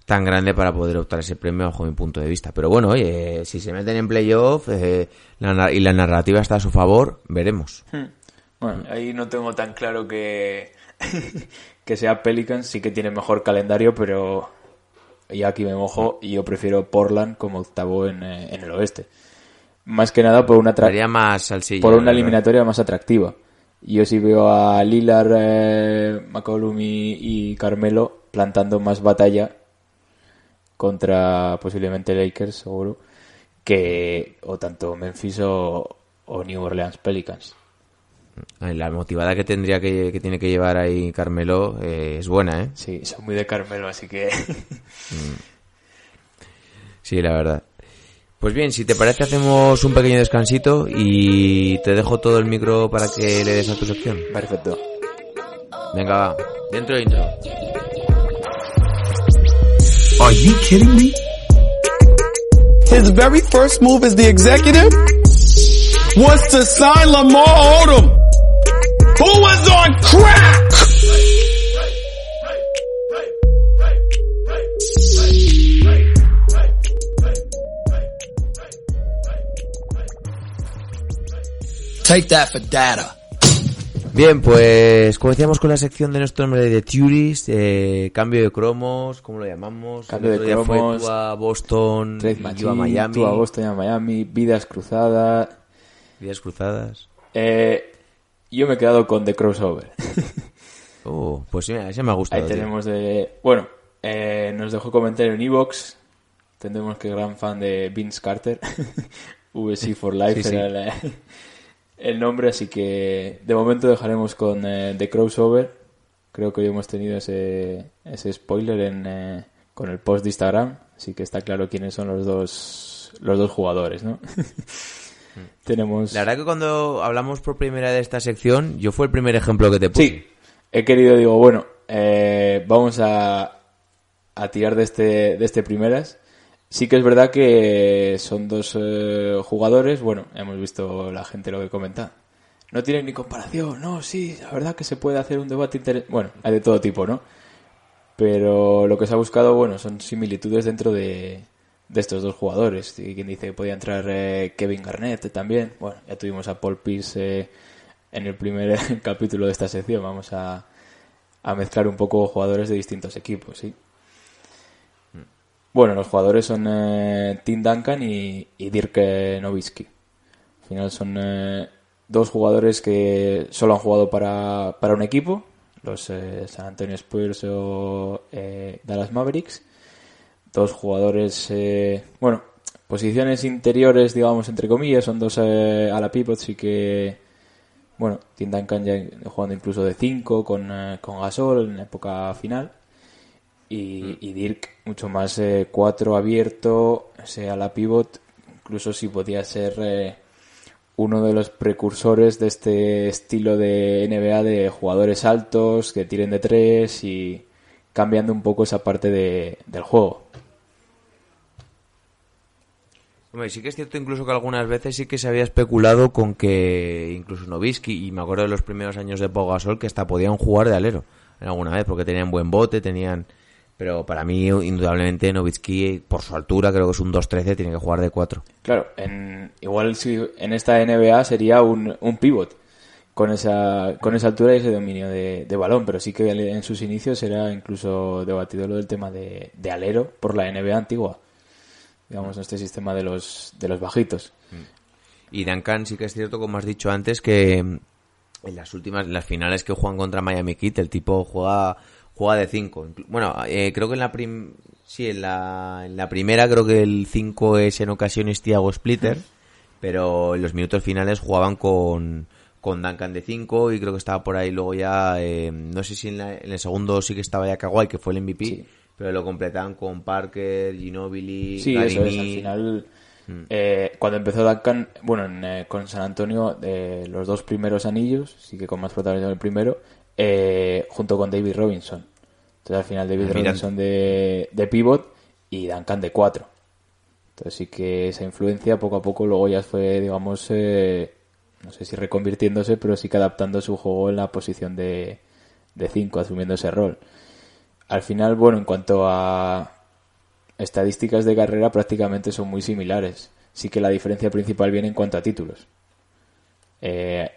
S2: tan grande para poder optar ese premio bajo mi punto de vista. Pero bueno, oye, si se meten en playoff eh, y la narrativa está a su favor, veremos.
S3: Bueno, ahí no tengo tan claro que, que sea Pelicans, sí que tiene mejor calendario, pero ya aquí me mojo y yo prefiero Portland como octavo en, eh, en el oeste. Más que nada por una, tra-
S2: más salsilla.
S3: por una eliminatoria más atractiva. Yo sí veo a Lillard, eh, McCollum y, y Carmelo plantando más batalla contra posiblemente Lakers, seguro, que o tanto Memphis o, o New Orleans Pelicans.
S2: La motivada que tendría que, que tiene que llevar ahí Carmelo eh, es buena, ¿eh?
S3: Sí, son muy de Carmelo, así que...
S2: Sí, la verdad. Pues bien, si te parece hacemos un pequeño descansito y te dejo todo el micro para que le des a tu sección.
S3: Perfecto.
S2: Venga, va. Dentro de intro.
S1: Are you kidding me? His very first move as the executive was to sign Lamar Odom, who was on crack. Take that for data.
S2: Bien, pues como decíamos con la sección de nuestro nombre de Turis, eh, cambio de cromos, ¿cómo lo llamamos?
S3: Cambio
S2: El
S3: de
S2: día fue
S3: cromos,
S2: tú a Boston,
S3: Trade
S2: y yo a Miami,
S3: tú a Boston y a Miami, Vidas Cruzadas...
S2: vidas cruzadas.
S3: Eh, yo me he quedado con The Crossover.
S2: Oh, pues sí, ese me ha gustado.
S3: Ahí
S2: tío.
S3: tenemos de... Bueno, eh, nos dejó comentario en Evox. Tendremos que gran fan de Vince Carter. VC for Life
S2: Sí, sí.
S3: era el, nombre, así que de momento dejaremos con eh, The Crossover. Creo que hoy hemos tenido ese, ese spoiler en, eh, con el post de Instagram, así que está claro quiénes son los dos, los dos jugadores, ¿no? Tenemos...
S2: La verdad que cuando hablamos por primera de esta sección, yo fue el primer ejemplo que te puse.
S3: Sí, he querido, digo, bueno, eh, vamos a, a tirar de este, de este primeras. Sí que es verdad que son dos eh, jugadores, bueno, hemos visto la gente lo que comenta. No tienen ni comparación, no, sí, la verdad que se puede hacer un debate interesante. Bueno, hay de todo tipo, ¿no? Pero lo que se ha buscado, bueno, son similitudes dentro de, de estos dos jugadores. Y quien dice que podía entrar eh, Kevin Garnett también. Bueno, ya tuvimos a Paul Pierce eh, en el primer capítulo de esta sección. Vamos a, a mezclar un poco jugadores de distintos equipos, ¿sí? Bueno, los jugadores son eh, Tim Duncan y, Dirk eh, Nowitzki. Al final son eh, dos jugadores que solo han jugado para, para un equipo, los San Antonio Spurs o Dallas Mavericks. Dos jugadores, bueno, posiciones interiores, digamos, entre comillas, son dos a la pivot, sí que, bueno, Tim Duncan ya jugando incluso de 5 con, con Gasol en la época final. Y, y Dirk mucho más 4 abierto, sea la pivot, incluso si podía ser eh, uno de los precursores de este estilo de NBA de jugadores altos que tiren de tres y cambiando un poco esa parte de- del juego.
S2: Hombre, sí que es cierto incluso que algunas veces sí que se había especulado con que incluso Novisky, y me acuerdo de los primeros años de Pau Gasol, que hasta podían jugar de alero en alguna vez, porque tenían buen bote, tenían... Pero para mí, indudablemente, Nowitzki, por su altura, creo que es un 2-13, tiene que jugar de 4.
S3: Claro, en, igual si en esta NBA sería un, un pivot con esa, con esa altura y ese dominio de, de balón, pero sí que en sus inicios era incluso debatido lo del tema de, de alero por la NBA antigua, digamos, este sistema de los, de los bajitos.
S2: Y Duncan sí que es cierto, como has dicho antes, que mm, en las últimas, en las finales que juegan contra Miami Heat, el tipo juega, juega de 5. Bueno, eh, creo que en la prim sí, en la, en la primera creo que el 5 es en ocasiones Thiago Splitter, pero en los minutos finales jugaban con, con Duncan de 5 y creo que estaba por ahí luego ya, eh, no sé si en, la- en el segundo sí que estaba ya Kawhi, que fue el MVP,
S3: Sí.
S2: pero lo completaban con Parker, Ginobili,
S3: Sí, eso es, al final, eh, cuando empezó Duncan, bueno, en, eh, con San Antonio, eh, los dos primeros anillos, sí que con más protagonismo el primero, eh, junto con David Robinson. Entonces al final David
S2: Almirante.
S3: Robinson de, de pivot y Duncan de cuatro. Entonces sí que esa influencia poco a poco luego ya fue, digamos, eh, no sé si reconvirtiéndose, pero sí que adaptando su juego en la posición de, de cinco, asumiendo ese rol. Al final, bueno, en cuanto a estadísticas de carrera prácticamente son muy similares. Sí que la diferencia principal viene en cuanto a títulos. Eh,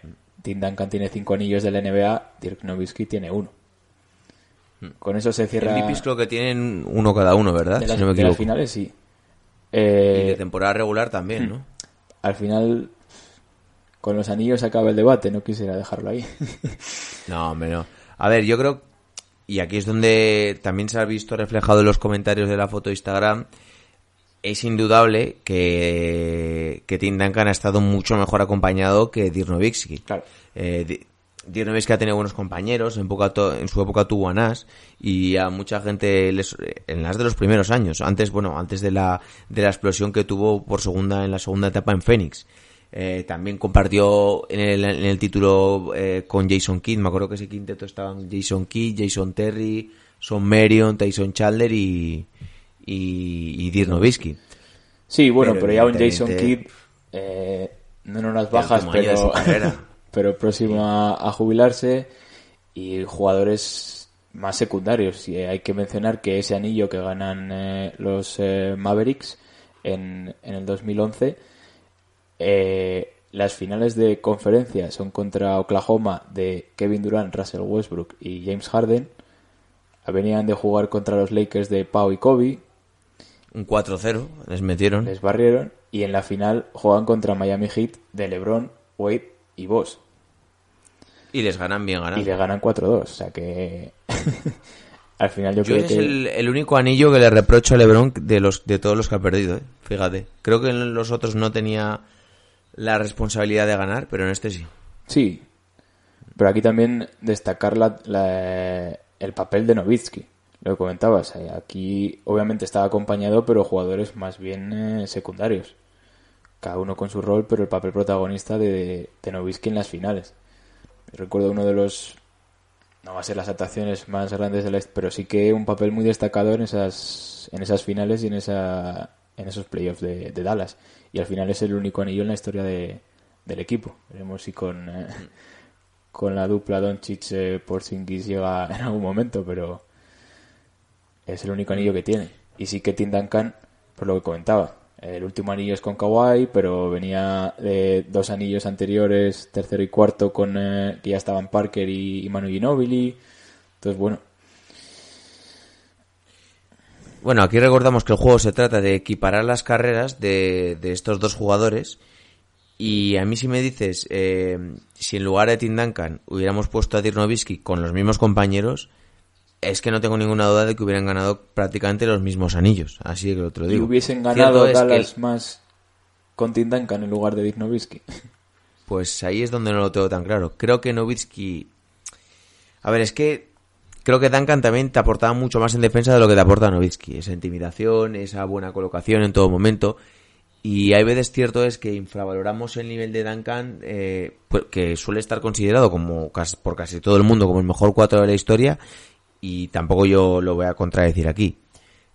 S3: Tim Duncan tiene cinco anillos de la NBA, Dirk Nowitzki tiene uno. Con eso se cierra
S2: MVPs creo que tienen uno cada uno, ¿verdad?
S3: de
S2: si
S3: las,
S2: no me
S3: de las finales, sí.
S2: Y
S3: Eh,
S2: de temporada regular también, ¿no?
S3: al final, con los anillos acaba el debate, no quisiera dejarlo ahí.
S2: No, hombre, no. A ver, yo creo, y aquí es donde también se ha visto reflejado en los comentarios de la foto de Instagram, es indudable que, que Tim Duncan ha estado mucho mejor acompañado que Dirk Nowitzki.
S3: Claro.
S2: Eh, ha tenido buenos compañeros, en, poca en su época tuvo a Nas y a mucha gente les- en las de los primeros años, antes, bueno, antes de la, de la explosión que tuvo por segunda, en la segunda etapa en Phoenix. Eh, también compartió en el, en el título eh, con Jason Kidd, me acuerdo que ese quinteto estaban Jason Kidd, Jason Terry, Son Marion, Tyson Chandler y, y, y Dirk Nowitzki.
S3: Sí, bueno,
S2: Pero
S3: pero, ya un Jason Kidd, eh, no en unas bajas, pero, pero próximo a, a jubilarse y jugadores más secundarios. Y hay que mencionar que ese anillo que ganan eh, los eh, Mavericks en, en el 2011, eh, las finales de conferencia son contra Oklahoma de Kevin Durant, Russell Westbrook y James Harden. Venían de jugar contra los Lakers de Pau y Kobe,
S2: Un 4-0, les metieron.
S3: les barrieron y en la final juegan contra Miami Heat de LeBron, Wade y Boss
S2: Y les ganan bien
S3: y
S2: ganando.
S3: le ganan 4-2, o sea que al final yo,
S2: Yo
S3: creo
S2: ese
S3: que
S2: es el, el único anillo que le reprocho a LeBron de los de todos los que ha perdido, ¿eh? fíjate. Creo que en los otros no tenía la responsabilidad de ganar, pero en este sí.
S3: sí. Pero aquí también destacar la, la- el papel de Novitsky, lo que comentabas. eh, Aquí obviamente estaba acompañado, pero jugadores más bien eh, secundarios. Cada uno con su rol, pero el papel protagonista de, de Nowitzki en las finales. Recuerdo uno de los no va a ser las actuaciones más grandes del este, pero sí que un papel muy destacado en esas en esas finales y en esa en esos playoffs de, de Dallas y al final es el único anillo en la historia de, del equipo veremos si con eh, con la dupla Doncic eh, Porzingis llega en algún momento pero es el único anillo que tiene. Y sí que Tim Duncan por lo que comentaba. El último anillo es con Kawhi, pero venía de dos anillos anteriores, tercero y cuarto, con eh, que ya estaban Parker y, Manu Ginobili. Entonces, bueno,
S2: Bueno, aquí recordamos que el juego se trata de equiparar las carreras de, de estos dos jugadores. Y a mí si me dices, eh, si en lugar de Tim Duncan hubiéramos puesto a Dirk con los mismos compañeros, es que no tengo ninguna duda de que hubieran ganado prácticamente los mismos anillos. Así que lo otro digo.
S3: Y hubiesen ganado
S2: que
S3: Dallas más con Tim Duncan en lugar de Dirk Nowitzki.
S2: Pues ahí es donde no lo tengo tan claro. Creo que Nowitzki... A ver, es que creo que Duncan también te aportaba mucho más en defensa de lo que te aporta Nowitzki. Esa intimidación, esa buena colocación en todo momento. Y hay veces cierto es que infravaloramos el nivel de Duncan, eh, pues, que suele estar considerado como por casi todo el mundo como el mejor cuatro de la historia. Y tampoco yo lo voy a contradecir aquí.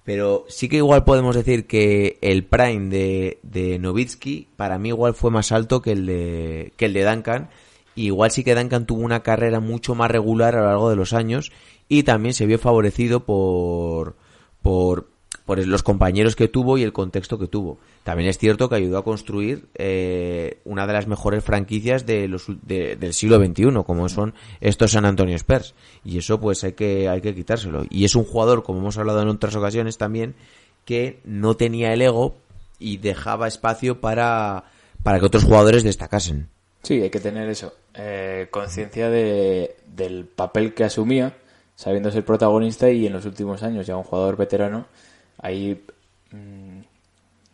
S2: Pero sí que igual podemos decir que el prime de, de Nowitzki para mí igual fue más alto que el de, que el de Duncan. Y igual sí que Duncan tuvo una carrera mucho más regular a lo largo de los años y también se vio favorecido por, por, por los compañeros que tuvo y el contexto que tuvo. También es cierto que ayudó a construir eh, una de las mejores franquicias de los, de- del siglo XXI, como son estos San Antonio Spurs. Y eso pues hay que, hay que quitárselo. Y es un jugador, como hemos hablado en otras ocasiones también, que no tenía el ego y dejaba espacio para, para que otros jugadores destacasen.
S3: Sí, hay que tener eso, eh, conciencia de, del papel que asumía, sabiendo ser protagonista y en los últimos años ya un jugador veterano, ahí mm,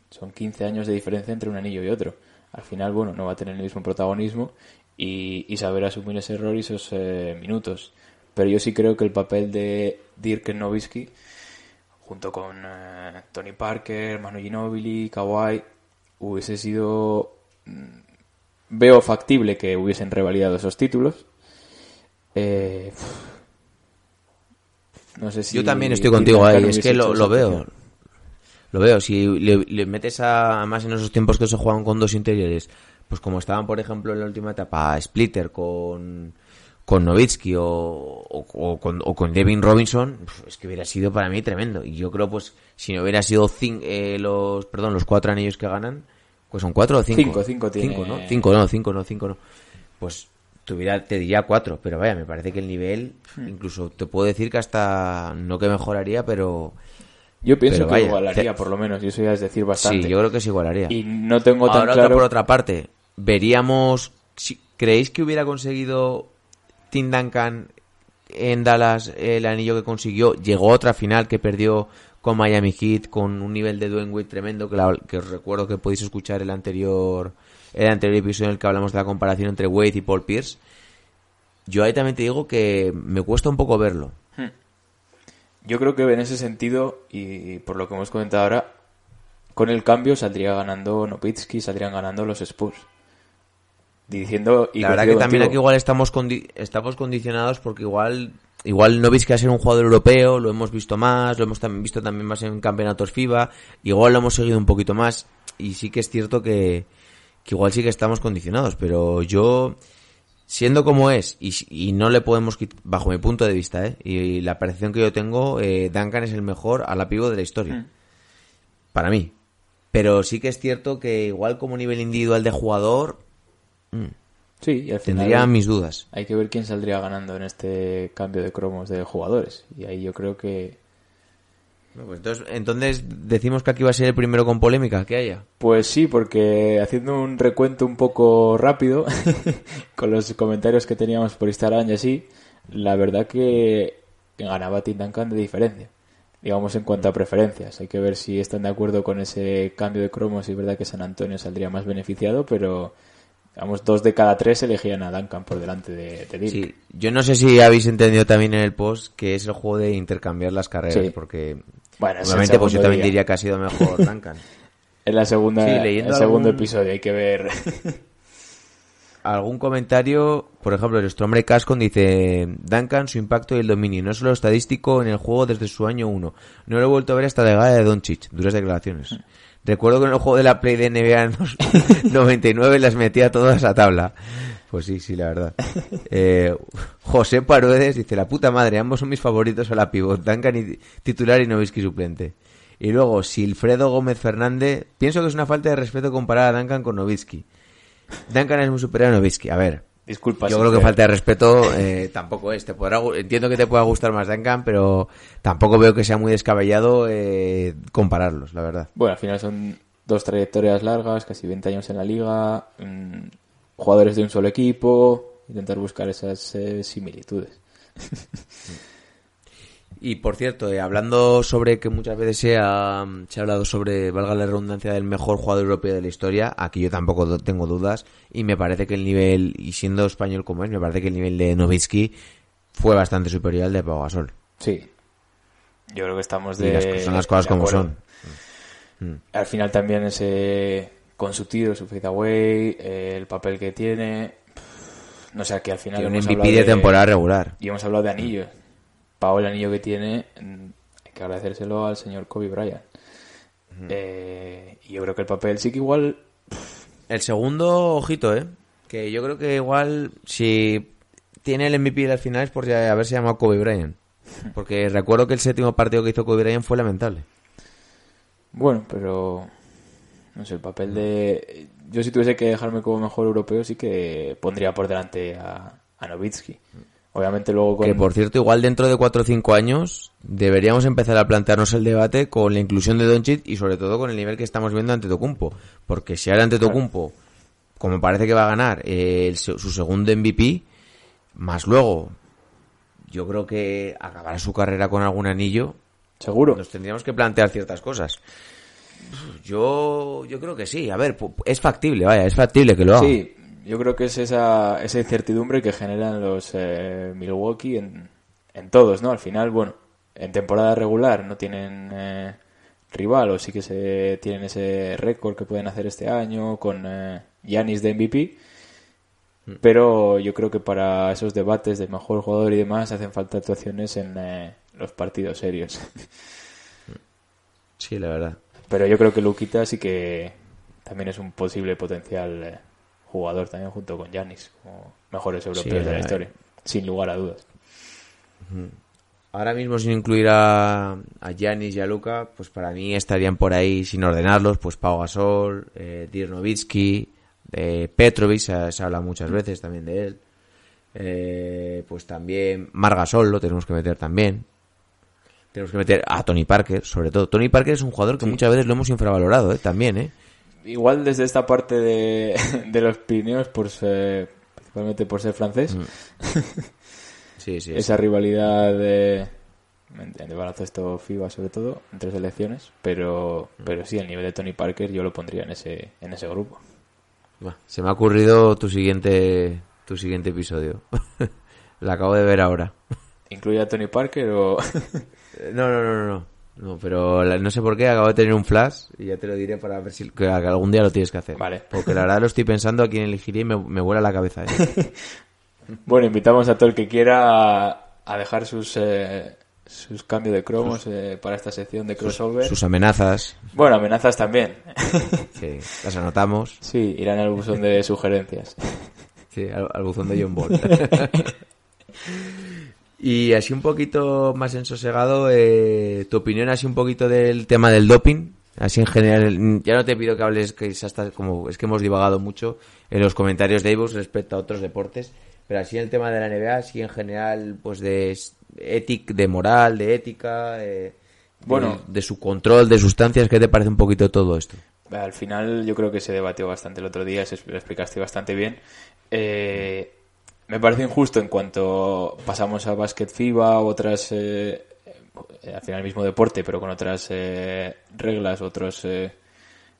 S3: son 15 años de diferencia entre un anillo y otro. Al final, bueno, no va a tener el mismo protagonismo y, y saber asumir ese error y esos eh, minutos. Pero yo sí creo que el papel de Dirk Nowitzki, junto con eh, Tony Parker, Manu Ginobili, Kawhi, hubiese sido veo factible que hubiesen revalidado esos títulos. Eh, no sé si
S2: Yo también estoy contigo ahí, es que lo, veo. Lo veo, si le, le metes a, más en esos tiempos que se juegan con dos interiores, pues como estaban, por ejemplo, en la última etapa, Splitter con, con Nowitzki o, o, o con, o con Devin Robinson, es que hubiera sido para mí tremendo. Y yo creo, pues, si no hubiera sido cin- eh, los, perdón, los cuatro anillos que ganan, pues son cuatro o cinco.
S3: Cinco, cinco tiene-
S2: Cinco, ¿no? Cinco, no, cinco, no, cinco, no. Pues tuviera, te diría cuatro, pero vaya, me parece que el nivel,
S3: Hmm.
S2: incluso te puedo decir que hasta, no que mejoraría, pero
S3: Yo pienso
S2: Pero
S3: que
S2: vaya,
S3: igualaría,
S2: te-
S3: por lo menos, y eso ya es decir bastante.
S2: sí, yo creo que se igualaría.
S3: Y no tengo
S2: Ahora
S3: claro...
S2: por otra parte, veríamos, si, ¿creéis que hubiera conseguido Tim Duncan en Dallas el anillo que consiguió? Llegó a otra final que perdió con Miami Heat con un nivel de Dwayne Wade tremendo que, la- que os recuerdo que podéis escuchar el anterior el anterior episodio en el que hablamos de la comparación entre Wade y Paul Pierce. Yo ahí también te digo que me cuesta un poco verlo.
S3: Yo creo que en ese sentido, y por lo que hemos comentado ahora, con el cambio saldría ganando Nowitzki, saldrían ganando los Spurs. Diciendo, y
S2: la verdad que también aquí igual estamos condi- estamos condicionados porque igual igual no veis que a ser un jugador europeo, lo hemos visto más, lo hemos también visto también más en campeonatos FIBA, igual lo hemos seguido un poquito más y sí que es cierto que, que igual sí que estamos condicionados, pero yo siendo como es y, y no le podemos quit- bajo mi punto de vista, ¿eh? y, la percepción que yo tengo, eh, Duncan es el mejor a la pivo de la historia.
S3: Mm.
S2: Para mí. Pero sí que es cierto que igual como nivel individual de jugador
S3: Sí, y al final
S2: tendría mis dudas.
S3: hay que ver quién saldría ganando en este cambio de cromos de jugadores. Y ahí yo creo que
S2: pues entonces, entonces decimos que aquí va a ser el primero con polémica que haya.
S3: Pues sí, porque haciendo un recuento un poco rápido con los comentarios que teníamos por Instagram y así, la verdad que ganaba Tim Duncan de diferencia. Digamos en cuanto a preferencias. Hay que ver si están de acuerdo con ese cambio de cromos y es verdad que San Antonio saldría más beneficiado, pero digamos dos de cada tres elegían a Duncan por delante de, de Dirk.
S2: Sí, yo no sé si habéis entendido también en el post que es el juego de intercambiar las carreras,
S3: Sí.
S2: porque
S3: Bueno, el
S2: obviamente pues yo
S3: segundo
S2: también
S3: día.
S2: diría que ha sido mejor Duncan.
S3: En la segunda,
S2: Sí, leyendo
S3: el segundo
S2: algún-
S3: episodio hay que ver.
S2: Algún comentario, por ejemplo, nuestro hombre Cascon dice Duncan, su impacto y el dominio, no solo estadístico en el juego desde su año 1. No lo he vuelto a ver hasta la llegada de Doncic, duras declaraciones. Recuerdo que en el juego de la Play de NBA en los 99 las metía todas a tabla. Pues sí, sí, la verdad. Eh, José Paruedes dice, la puta madre, ambos son mis favoritos a la pivot, Duncan y titular y Novisky suplente. Y luego, Silfredo Gómez Fernández, pienso que es una falta de respeto comparar a Duncan con Nowitzki. Duncan es muy superior a Nowitzki. A ver,
S3: Disculpa.
S2: yo creo que falta de respeto eh, tampoco es. Te podrá, entiendo que te pueda gustar más Duncan, pero tampoco veo que sea muy descabellado eh, compararlos, la verdad.
S3: Bueno, al final son dos trayectorias largas, casi 20 años en la liga, mm, jugadores de un solo equipo, intentar buscar esas eh, similitudes.
S2: Y por cierto, eh, hablando sobre que muchas veces se ha, se ha hablado sobre, valga la redundancia, del mejor jugador europeo de la historia, aquí yo tampoco tengo dudas y me parece que el nivel, y siendo español como es, me parece que el nivel de Novitsky fue bastante superior al de Pau Gasol.
S3: Sí. Yo creo que estamos
S2: Y
S3: de.
S2: las, son las cosas
S3: de
S2: como son.
S3: Al final también ese. Con su tiro, su fadeaway, eh, el papel que tiene. No sé, aquí al final.
S2: Tiene un
S3: hemos
S2: MVP de temporada regular.
S3: Y hemos hablado de anillos. Pau, el anillo que tiene, mm, hay que agradecérselo al señor Kobe Bryant. Eh, y yo creo que el papel sí que igual.
S2: El segundo, ojito, ¿eh? Que yo creo que igual, si tiene el MVP al final es por ya haberse llamado Kobe Bryant. Porque recuerdo que el séptimo partido que hizo Kobe Bryant fue lamentable.
S3: Bueno, pero. No sé, el papel de. Yo, si tuviese que dejarme como mejor europeo, sí que pondría por delante a, a Nowitzki. Obviamente, luego con.
S2: Que por cierto, igual dentro de 4 o 5 años deberíamos empezar a plantearnos el debate con la inclusión de Doncic y sobre todo con el nivel que estamos viendo ante Tocumpo. Porque si ahora ante Tocumpo, como parece que va a ganar eh, el su segundo MVP, más luego, yo creo que acabará su carrera con algún anillo,
S3: Seguro.
S2: nos tendríamos que plantear ciertas cosas. Yo, yo creo que sí. A ver, es factible, vaya, es factible que lo haga.
S3: Sí, yo creo que es esa, esa incertidumbre que generan los eh, Milwaukee en, en todos, ¿no? Al final, bueno, en temporada regular no tienen eh, rival o sí que se tienen ese récord que pueden hacer este año con eh, Giannis de MVP. Pero yo creo que para esos debates de mejor jugador y demás hacen falta actuaciones en eh, los partidos serios.
S2: Sí, la verdad.
S3: Pero yo creo que Luquita sí que también es un posible potencial eh, jugador también junto con Yanis como mejores europeos de la historia, sin lugar a dudas.
S2: Ahora mismo sin incluir a, Giannis y a Luca, pues para mí estarían por ahí sin ordenarlos, pues Pau Gasol, eh, Dirk Nowitzki, eh, Petrovic, se, se habla muchas veces también de él. Eh, pues también Mar Gasol lo tenemos que meter también. Tenemos que meter a Tony Parker, sobre todo. Tony Parker es un jugador que muchas veces lo hemos infravalorado, eh, también, eh.
S3: Igual desde esta parte de, de los Pirineos, por ser- principalmente por ser francés,
S2: Mm. Sí, sí.
S3: esa rivalidad de, de baloncesto FIBA sobre todo, entre selecciones, pero,
S2: Mm.
S3: pero sí, el nivel de Tony Parker yo lo pondría en ese, en ese grupo.
S2: Buah, se me ha ocurrido tu siguiente, tu siguiente episodio. lo acabo de ver ahora.
S3: ¿Incluye a Tony Parker o...?
S2: No, no, no, no, no. Pero la- no sé por qué acabo de tener un flash y ya te lo diré para ver si que, algún día lo tienes que hacer.
S3: Vale.
S2: Porque la verdad lo estoy pensando a quién elegiría y me, me vuela la cabeza. ¿eh?
S3: Bueno, invitamos a todo el que quiera a, a dejar sus, eh, sus cambios de cromos eh, para esta sección de crossover.
S2: Sus amenazas,
S3: Bueno, amenazas también.
S2: que las anotamos.
S3: sí, irán al buzón de sugerencias.
S2: Sí, al, al buzón de John Ball. y así un poquito más ensosegado, eh, tu opinión así un poquito del tema del doping. Así en general, ya no te pido que hables, que es hasta como, es que hemos divagado mucho en los comentarios de Ibus respecto a otros deportes, pero así el tema de la NBA, así en general, pues de ética, de moral, de ética, eh,
S3: Bueno.
S2: de, de su control de sustancias, ¿qué te parece un poquito todo esto?
S3: Al final yo creo que se debatió bastante el otro día, se lo explicaste bastante bien. Eh, me parece injusto en cuanto pasamos a básquet FIBA otras, eh, eh, al final el mismo deporte, pero con otras eh, reglas, otros eh,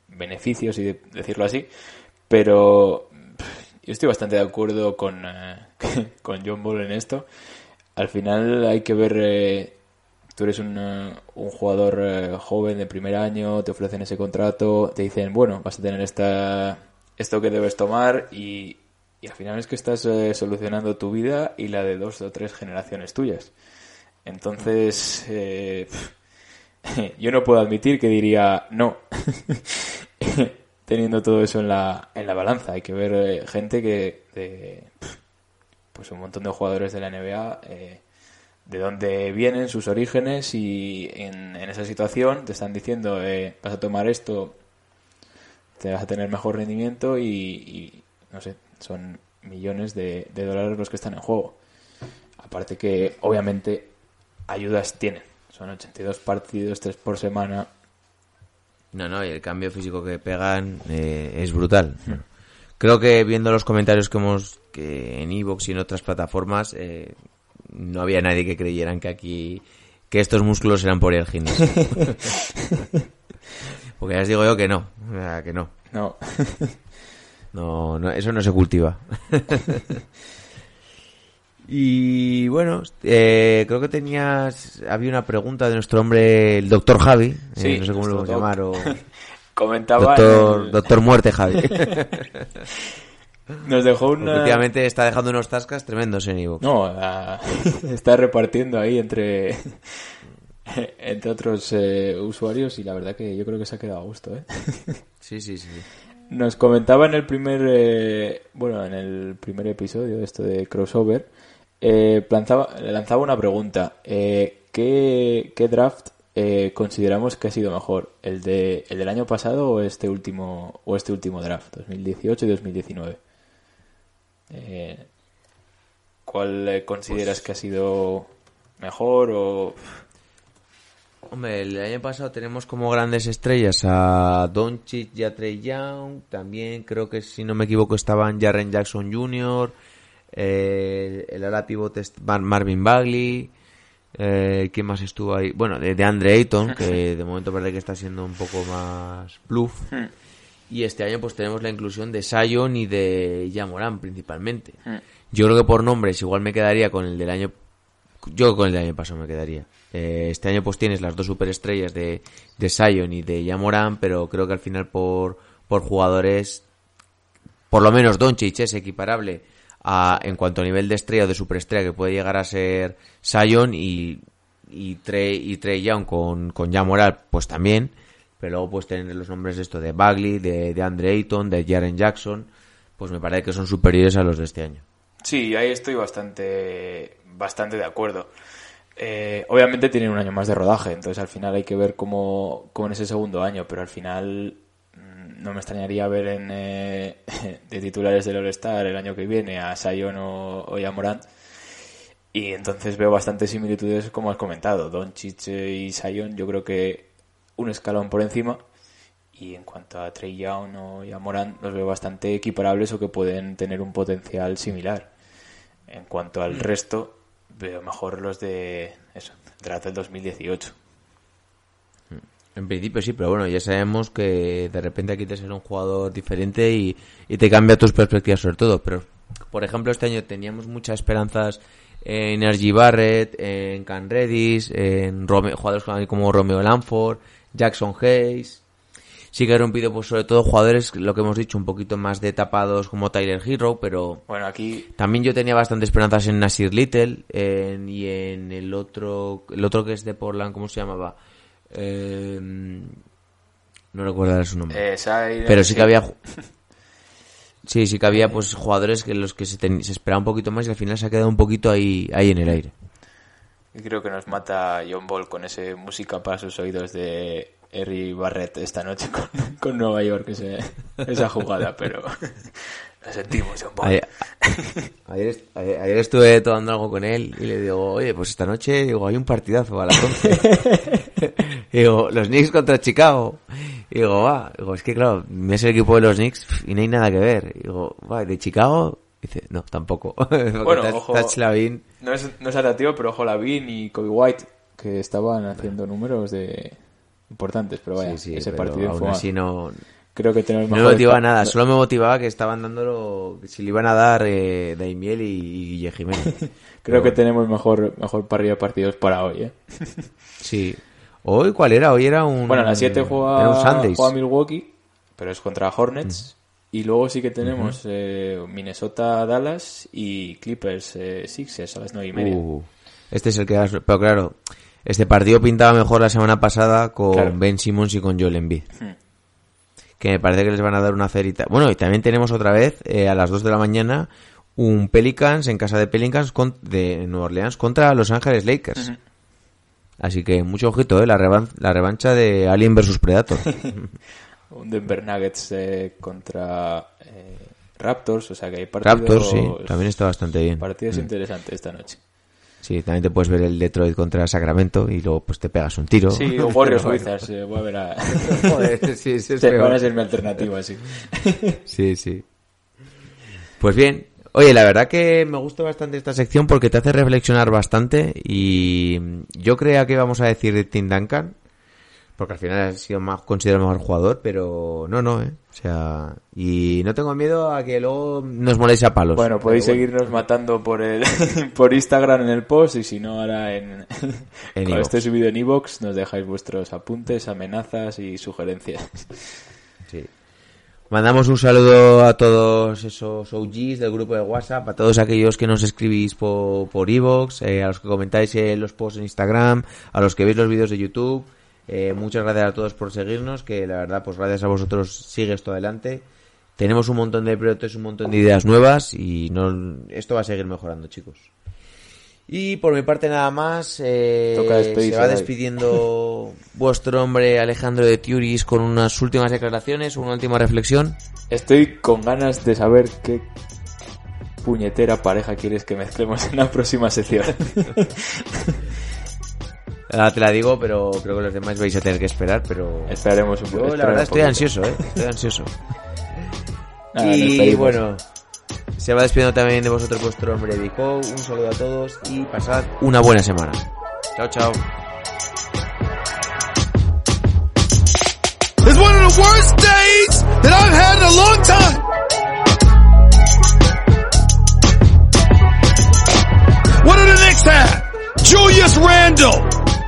S3: beneficios, y de- decirlo así. Pero yo estoy bastante de acuerdo con, eh, con John Ball en esto. Al final hay que ver eh, tú eres un, un jugador joven de primer año, te ofrecen ese contrato, te dicen, bueno, vas a tener esta, esto que debes tomar y, y al final es que estás eh, solucionando tu vida y la de dos o tres generaciones tuyas. Entonces, eh, yo no puedo admitir que diría no, teniendo todo eso en la, en la balanza. Hay que ver eh, gente que, de, pues un montón de jugadores de la NBA, eh, de dónde vienen, sus orígenes y en, en esa situación te están diciendo vas a tomar esto, te vas a tener mejor rendimiento y, no sé, son millones de, de dólares los que están en juego. Aparte que obviamente ayudas tienen, son 82 partidos, 3 por semana.
S2: No, no, y el cambio físico que pegan eh, es brutal. Creo que viendo los comentarios que hemos que en Evox y en otras plataformas eh, no había nadie que creyeran que aquí que estos músculos eran por el gimnasio. Porque ya os digo yo que no, que no.
S3: No.
S2: No, no, eso no se cultiva. y bueno, eh, creo que tenías, había una pregunta de nuestro hombre, el doctor Javi, eh,
S3: Sí,
S2: no sé cómo lo vamos a llamar, o
S3: Comentaba.
S2: doctor,
S3: en el-
S2: doctor Muerte Javi.
S3: Nos dejó una.
S2: Efectivamente está dejando unos tascas tremendos en Evox.
S3: No, la- está repartiendo ahí entre. entre otros eh, usuarios y la verdad que yo creo que se ha quedado a gusto, ¿eh?
S2: Sí, sí, sí.
S3: Nos comentaba en el primer, eh, bueno, en el primer episodio, esto de crossover, eh, le lanzaba una pregunta. Eh, ¿qué, qué draft eh, consideramos que ha sido mejor? ¿El, de, ¿El del año pasado o este último, o este último draft, 2018 y 2019? Eh, ¿Cuál eh, consideras que ha sido mejor o...?
S2: Hombre, el año pasado tenemos como grandes estrellas a Doncic y a Trey Young. También creo que, si no me equivoco, estaban Jaren Jackson Jr., eh, el ala pivote Marvin Bagley. Eh, ¿Quién más estuvo ahí? Bueno, de, de Andre Ayton, que de momento parece que está siendo un poco más bluff. Y este año pues tenemos la inclusión de Sion y de Yamoran principalmente. Yo creo que por nombres igual me quedaría con el del año... Yo con el del año pasado me quedaría. Eh, este año pues tienes las dos superestrellas de, de Sion y de Yamoran, pero creo que al final por, por jugadores, por lo menos Doncic es equiparable a, en cuanto a nivel de estrella o de superestrella que puede llegar a ser Sion y, y Trey, y Trey Young con, con Yamoran pues también. Pero luego pues tener los nombres de esto de Bagley, de, de Andre Ayton, de Jaren Jackson, pues me parece que son superiores a los de este año.
S3: Sí, ahí estoy bastante, bastante de acuerdo. Eh, obviamente tienen un año más de rodaje, entonces al final hay que ver cómo, cómo en ese segundo año, pero al final mm, no me extrañaría ver en, eh, de titulares del All-Star el año que viene a Sion o, o a Morant. Y entonces veo bastantes similitudes, como has comentado. Doncic y Sion, yo creo que un escalón por encima. Y en cuanto a Trey Young o a Morant, los veo bastante equiparables o que pueden tener un potencial similar. En cuanto al resto, veo mejor los de eso, draft del 2018.
S2: En principio sí, pero bueno, ya sabemos que de repente aquí te ser un jugador diferente y, y te cambia tus perspectivas sobre todo. Pero, por ejemplo, este año teníamos muchas esperanzas en RG Barrett, en Can Redis, en Rome- jugadores como Romeo Lanford, Jackson Hayes. Sí que he rompido, pues sobre todo jugadores, lo que hemos dicho, un poquito más de tapados como Tyler Hero, pero
S3: Bueno, aquí
S2: también yo tenía bastante esperanzas en Nasir Little en- y en el otro, el otro que es de Portland, ¿cómo se llamaba? Eh, no recuerdo su nombre.
S3: eh,
S2: Pero sí que había... Sí, sí que había pues jugadores que los que se, ten- se esperaba un poquito más y al final se ha quedado un poquito ahí, ahí en el aire.
S3: Creo que nos mata John Ball con ese música para sus oídos de Harry Barrett esta noche con, con Nueva York, ese- esa jugada, pero lo sentimos, John Ball.
S2: Ayer, ayer, est- ayer- ayer estuve tomando algo con él y le digo, oye, pues esta noche digo, hay un partidazo a las 11. y digo, los Knicks contra Chicago. Y digo, va, digo, es que claro, me es el equipo de los Knicks y no hay nada que ver. Y digo, va, de Chicago. Dice, no, tampoco.
S3: Bueno,
S2: Touch-
S3: ojo.
S2: Touch Lavin-
S3: No es, no es atractivo, pero ojo, Lavin y Kobe White, que estaban haciendo números de importantes, pero vaya,
S2: Sí, sí,
S3: ese
S2: pero
S3: partido
S2: aún
S3: fue
S2: así no,
S3: Creo que tenemos
S2: no me motivaba nada. Solo me motivaba que estaban dándolo, si le iban a dar eh, Daimiel y, Guille Jiménez.
S3: Creo que tenemos mejor, mejor parrilla de partidos para hoy, ¿eh?
S2: Sí. Hoy, ¿cuál era? Hoy era un...
S3: Bueno, a las 7
S2: era un
S3: juega, juega Milwaukee, pero es contra Hornets. Y luego sí que tenemos eh, Minnesota-Dallas y Clippers-Sixers a las 9 y media.
S2: Uh, este es el que... Pero claro, este partido pintaba mejor la semana pasada con
S3: Claro.
S2: Ben Simmons y con Joel Embiid.
S3: Hmm.
S2: Que me parece que les van a dar una cerita. Bueno, y también tenemos otra vez, eh, a las 2 de la mañana, un Pelicans en casa de Pelicans con- de Nueva Orleans contra Los Ángeles Lakers. Así que mucho ojito, ¿eh? La, revan- la revancha de Alien versus Predator.
S3: Un Denver Nuggets eh, contra eh, Raptors, o sea que hay partidos,
S2: Raptors, sí, también está bastante bien.
S3: partidos
S2: Mm.
S3: interesantes esta noche.
S2: Sí, también te puedes ver el Detroit contra Sacramento y luego pues te pegas un tiro.
S3: Sí, o Warriors Wizards, eh, voy a ver a...
S2: Joder, sí, sí, es
S3: Te-
S2: peor.
S3: Van a ser mi alternativa, sí.
S2: Sí, sí. Pues bien. Oye, la verdad que me gusta bastante esta sección porque te hace reflexionar bastante y yo creía que íbamos a decir de Tim Duncan porque al final ha sido más considerado mejor jugador, pero no, no, eh. O sea, y no tengo miedo a que luego nos moléis a palos.
S3: Bueno, podéis seguirnos matando por el por Instagram en el post y si no ahora en,
S2: En
S3: cuando
S2: iVoox.
S3: esté subido en iVoox nos dejáis vuestros apuntes, amenazas y sugerencias.
S2: Sí. Mandamos un saludo a todos esos OGs del grupo de WhatsApp, a todos aquellos que nos escribís por, por iVoox, eh, a los que comentáis en los posts en Instagram, a los que veis los vídeos de YouTube. Eh, muchas gracias a todos por seguirnos, que la verdad, pues gracias a vosotros sigue esto adelante. Tenemos un montón de proyectos, un montón de ideas nuevas y no, esto va a seguir mejorando, chicos. Y por mi parte nada más, eh, se va despidiendo vuestro hombre Alejandro de Tiuris con unas últimas declaraciones, una última reflexión.
S3: Estoy con ganas de saber qué puñetera pareja quieres que mezclemos en la próxima sección.
S2: Ahora te la digo, pero creo que los demás vais a tener que esperar, pero...
S3: Esperaremos un
S2: Yo
S3: poco.
S2: la verdad estoy ansioso, ¿eh? Estoy ansioso.
S3: Nada,
S2: y bueno, se va despidiendo también de vosotros vuestro hombre Vico. Un saludo a todos y pasad una buena semana. Chao, chao.
S1: It's one of the worst days that I've had in a long time. What do the Knicks have? Julius Randle,